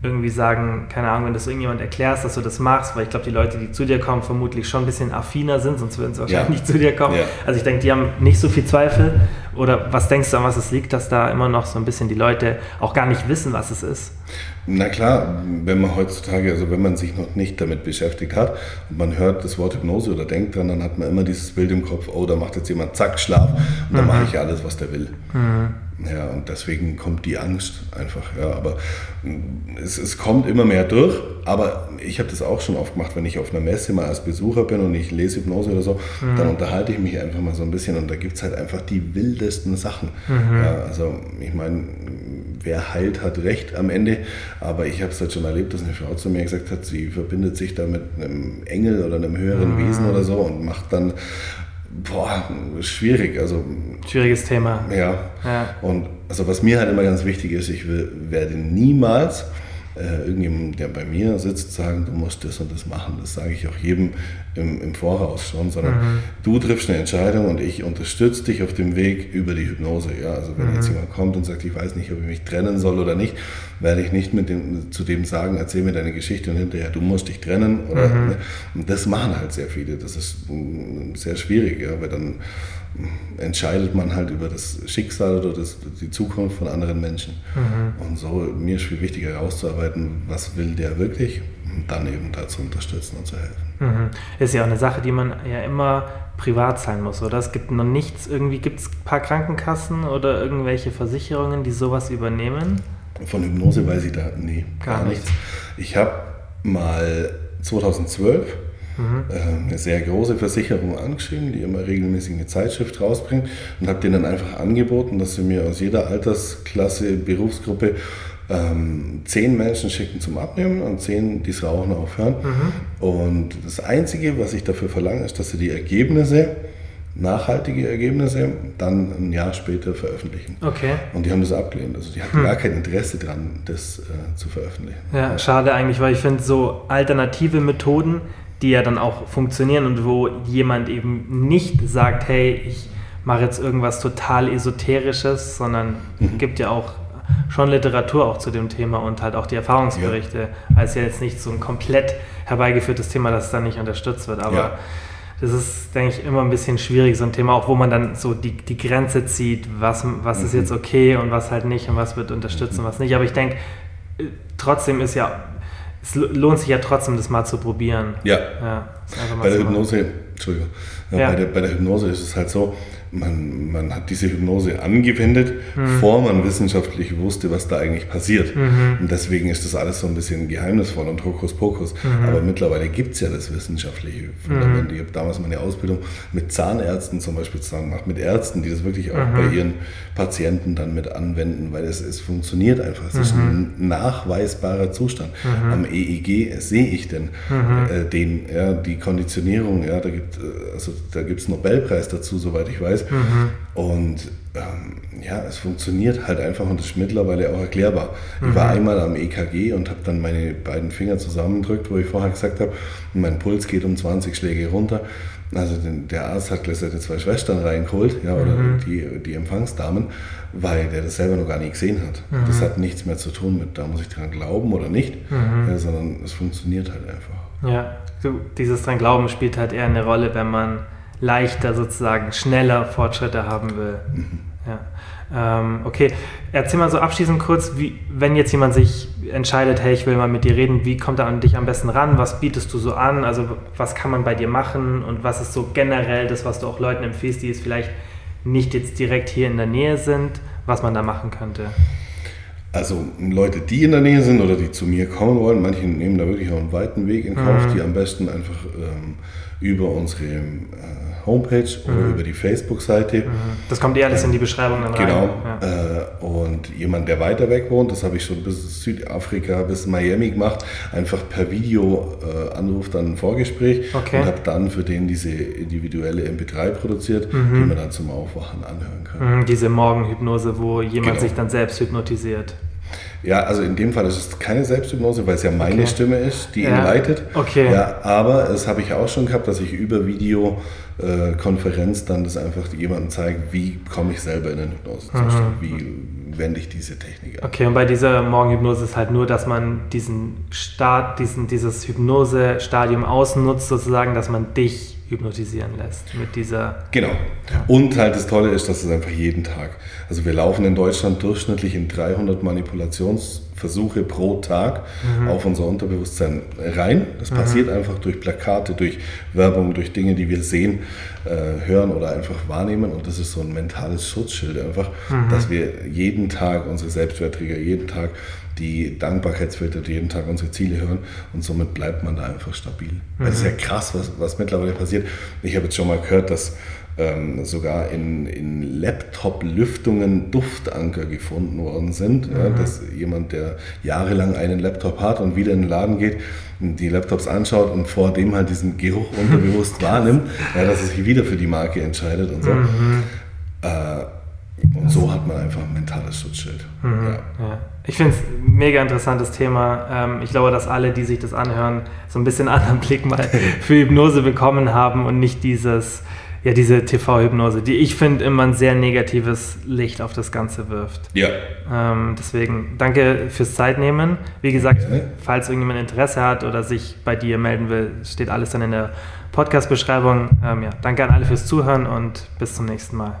irgendwie sagen, keine Ahnung, wenn du das irgendjemand erklärst, dass du das machst, weil ich glaube, die Leute, die zu dir kommen, vermutlich schon ein bisschen affiner sind, sonst würden sie wahrscheinlich ja. nicht zu dir kommen. Ja. Also ich denke, die haben nicht so viel Zweifel. Oder was denkst du, an was es liegt, dass da immer noch so ein bisschen die Leute auch gar nicht wissen, was es ist? Na klar, wenn man heutzutage, also wenn man sich noch nicht damit beschäftigt hat und man hört das Wort Hypnose oder denkt dran, dann hat man immer dieses Bild im Kopf, oh, da macht jetzt jemand zack, Schlaf und dann mhm. mache ich alles, was der will. Mhm. Ja, und deswegen kommt die Angst einfach. Ja, aber es, es kommt immer mehr durch. Aber ich habe das auch schon oft gemacht, wenn ich auf einer Messe mal als Besucher bin und ich lese Hypnose oder so, mhm. dann unterhalte ich mich einfach mal so ein bisschen und da gibt es halt einfach die wildesten Sachen. Mhm. Ja, also ich meine, wer heilt, hat recht am Ende. Aber ich habe es halt schon erlebt, dass eine Frau zu mir gesagt hat, sie verbindet sich da mit einem Engel oder einem höheren mhm. Wesen oder so und macht dann Boah, schwierig. Also, Schwieriges Thema. Ja. ja. Und also was mir halt immer ganz wichtig ist, ich will, werde niemals äh, irgendjemand, der bei mir sitzt, sagen, du musst das und das machen. Das sage ich auch jedem im, im Voraus schon, sondern mhm. du triffst eine Entscheidung und ich unterstütze dich auf dem Weg über die Hypnose. Ja, also wenn mhm. jetzt jemand kommt und sagt, ich weiß nicht, ob ich mich trennen soll oder nicht, werde ich nicht mit dem, zu dem sagen, erzähl mir deine Geschichte und hinterher, du musst dich trennen. Oder, mhm. ne? Und das machen halt sehr viele. Das ist mm, sehr schwierig, ja, weil dann entscheidet man halt über das Schicksal oder das, die Zukunft von anderen Menschen. Mhm. Und so mir ist viel wichtiger herauszuarbeiten, was will der wirklich und dann eben dazu unterstützen und zu helfen. Mhm. Ist ja auch eine Sache, die man ja immer privat sein muss, oder? Es gibt noch nichts, irgendwie gibt es ein paar Krankenkassen oder irgendwelche Versicherungen, die sowas übernehmen? Von Hypnose weiß ich da, nee, gar, gar nichts. Ich habe mal 2012 mhm. eine sehr große Versicherung angeschrieben, die immer regelmäßig eine Zeitschrift rausbringt und habe denen dann einfach angeboten, dass sie mir aus jeder Altersklasse, Berufsgruppe ähm, zehn Menschen schicken zum Abnehmen und zehn, die das Rauchen aufhören. Mhm. Und das Einzige, was ich dafür verlange, ist, dass sie die Ergebnisse nachhaltige Ergebnisse dann ein Jahr später veröffentlichen. Okay. Und die haben das abgelehnt. Also die hatten hm. gar kein Interesse daran, das äh, zu veröffentlichen. Ja, schade eigentlich, weil ich finde, so alternative Methoden, die ja dann auch funktionieren und wo jemand eben nicht sagt, hey, ich mache jetzt irgendwas total Esoterisches, sondern mhm. gibt ja auch schon Literatur auch zu dem Thema und halt auch die Erfahrungsberichte, ja. als ja jetzt nicht so ein komplett herbeigeführtes Thema, das dann nicht unterstützt wird. Aber ja. das ist, denke ich, immer ein bisschen schwierig, so ein Thema, auch wo man dann so die, die Grenze zieht, was, was mhm. ist jetzt okay und was halt nicht und was wird unterstützt mhm. und was nicht. Aber ich denke, trotzdem ist ja es lohnt sich ja trotzdem, das mal zu probieren. Ja. ja bei der Hypnose, Entschuldigung, ja. Bei, der, bei der Hypnose ist es halt so, man, man hat diese Hypnose angewendet, mhm. bevor man wissenschaftlich wusste, was da eigentlich passiert. Mhm. Und deswegen ist das alles so ein bisschen geheimnisvoll und Hokuspokus. Mhm. Aber mittlerweile gibt es ja das wissenschaftliche Fundament. Mhm. Ich habe damals meine Ausbildung mit Zahnärzten zum Beispiel zusammen gemacht, mit Ärzten, die das wirklich auch bei mhm. ihren Patienten dann mit anwenden, weil es, es funktioniert einfach. Es ist ein mhm. nachweisbarer Zustand. Am EEG sehe ich denn äh, den, ja, die Konditionierung, ja, da gibt äh, also, es Nobelpreis dazu, soweit ich weiß weiß. Mhm. Und ähm, ja, es funktioniert halt einfach und ist mittlerweile auch erklärbar. Mhm. Ich war mhm. einmal am EKG und habe dann meine beiden Finger zusammendrückt, wo ich vorher gesagt habe, mein Puls geht um 20 Schläge runter. Also den, der Arzt hat gleich seine zwei Schwestern reingeholt, ja, oder mhm. die, die Empfangsdamen, weil der das selber noch gar nicht gesehen hat. Mhm. Das hat nichts mehr zu tun mit, da muss ich dran glauben oder nicht, mhm. ja, sondern es funktioniert halt einfach. Ja, so, dieses dran glauben spielt halt eher eine Rolle, wenn man leichter sozusagen schneller Fortschritte haben will. Mhm. Ja. Ähm, okay, erzähl mal so abschließend kurz, wie, wenn jetzt jemand sich entscheidet, hey, ich will mal mit dir reden, wie kommt er an dich am besten ran? Was bietest du so an? Also was kann man bei dir machen und was ist so generell das, was du auch Leuten empfiehlst, die es vielleicht nicht jetzt direkt hier in der Nähe sind, was man da machen könnte? Also Leute, die in der Nähe sind oder die zu mir kommen wollen, manche nehmen da wirklich auch einen weiten Weg in Kauf, mhm. die am besten einfach ähm, über unsere äh, Homepage oder mhm. über die Facebook-Seite. Mhm. Das kommt eh alles äh, in die Beschreibung dann genau, rein. Genau. Ja. Äh, und jemand, der weiter weg wohnt, das habe ich schon bis Südafrika, bis Miami gemacht, einfach per Video äh, anruft, dann ein Vorgespräch okay. und habe dann für den diese individuelle MP3 produziert, mhm. die man dann zum Aufwachen anhören kann. Mhm, diese Morgenhypnose, wo jemand genau. sich dann selbst hypnotisiert. Ja, also in dem Fall ist es keine Selbsthypnose, weil es ja meine okay. Stimme ist, die ja. ihn leitet. Okay. Ja, aber das habe ich auch schon gehabt, dass ich über Videokonferenz äh, dann das einfach jemandem zeige, wie komme ich selber in den Hypnosezustand, mhm. wie wende ich diese Technik an. Okay, und bei dieser Morgenhypnose ist halt nur, dass man diesen Start, diesen, dieses Hypnose-Stadium ausnutzt, sozusagen, dass man dich hypnotisieren lässt mit dieser. Genau. Und halt das Tolle ist, dass es einfach jeden Tag. Also wir laufen in Deutschland durchschnittlich in 300 Manipulationsversuche pro Tag mhm. auf unser Unterbewusstsein rein. Das mhm. passiert einfach durch Plakate, durch Werbung, durch Dinge, die wir sehen, äh, hören oder einfach wahrnehmen. Und das ist so ein mentales Schutzschild einfach, mhm. dass wir jeden Tag unsere Selbstwertträger, jeden Tag die Dankbarkeitsfilter, die jeden Tag unsere Ziele hören und somit bleibt man da einfach stabil. Mhm. Das ist ja krass, was, was mittlerweile passiert. Ich habe jetzt schon mal gehört, dass ähm, sogar in, in Laptop-Lüftungen Duftanker gefunden worden sind. Mhm. Ja, dass jemand, der jahrelang einen Laptop hat und wieder in den Laden geht, die Laptops anschaut und vor dem halt diesen Geruch unterbewusst wahrnimmt, ja, dass er sich wieder für die Marke entscheidet und so. Mhm. Äh, und so hat man einfach ein mentales Schutzschild. Mhm, ja. Ja. Ich finde es ein mega interessantes Thema. Ähm, ich glaube, dass alle, die sich das anhören, so ein bisschen anderen Blick mal für Hypnose bekommen haben und nicht dieses, ja, diese TV-Hypnose, die ich finde immer ein sehr negatives Licht auf das Ganze wirft. Ja. Ähm, deswegen danke fürs Zeitnehmen. Wie gesagt, ja. falls irgendjemand Interesse hat oder sich bei dir melden will, steht alles dann in der Podcast-Beschreibung. Ähm, ja, danke an alle fürs Zuhören und bis zum nächsten Mal.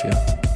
dafür.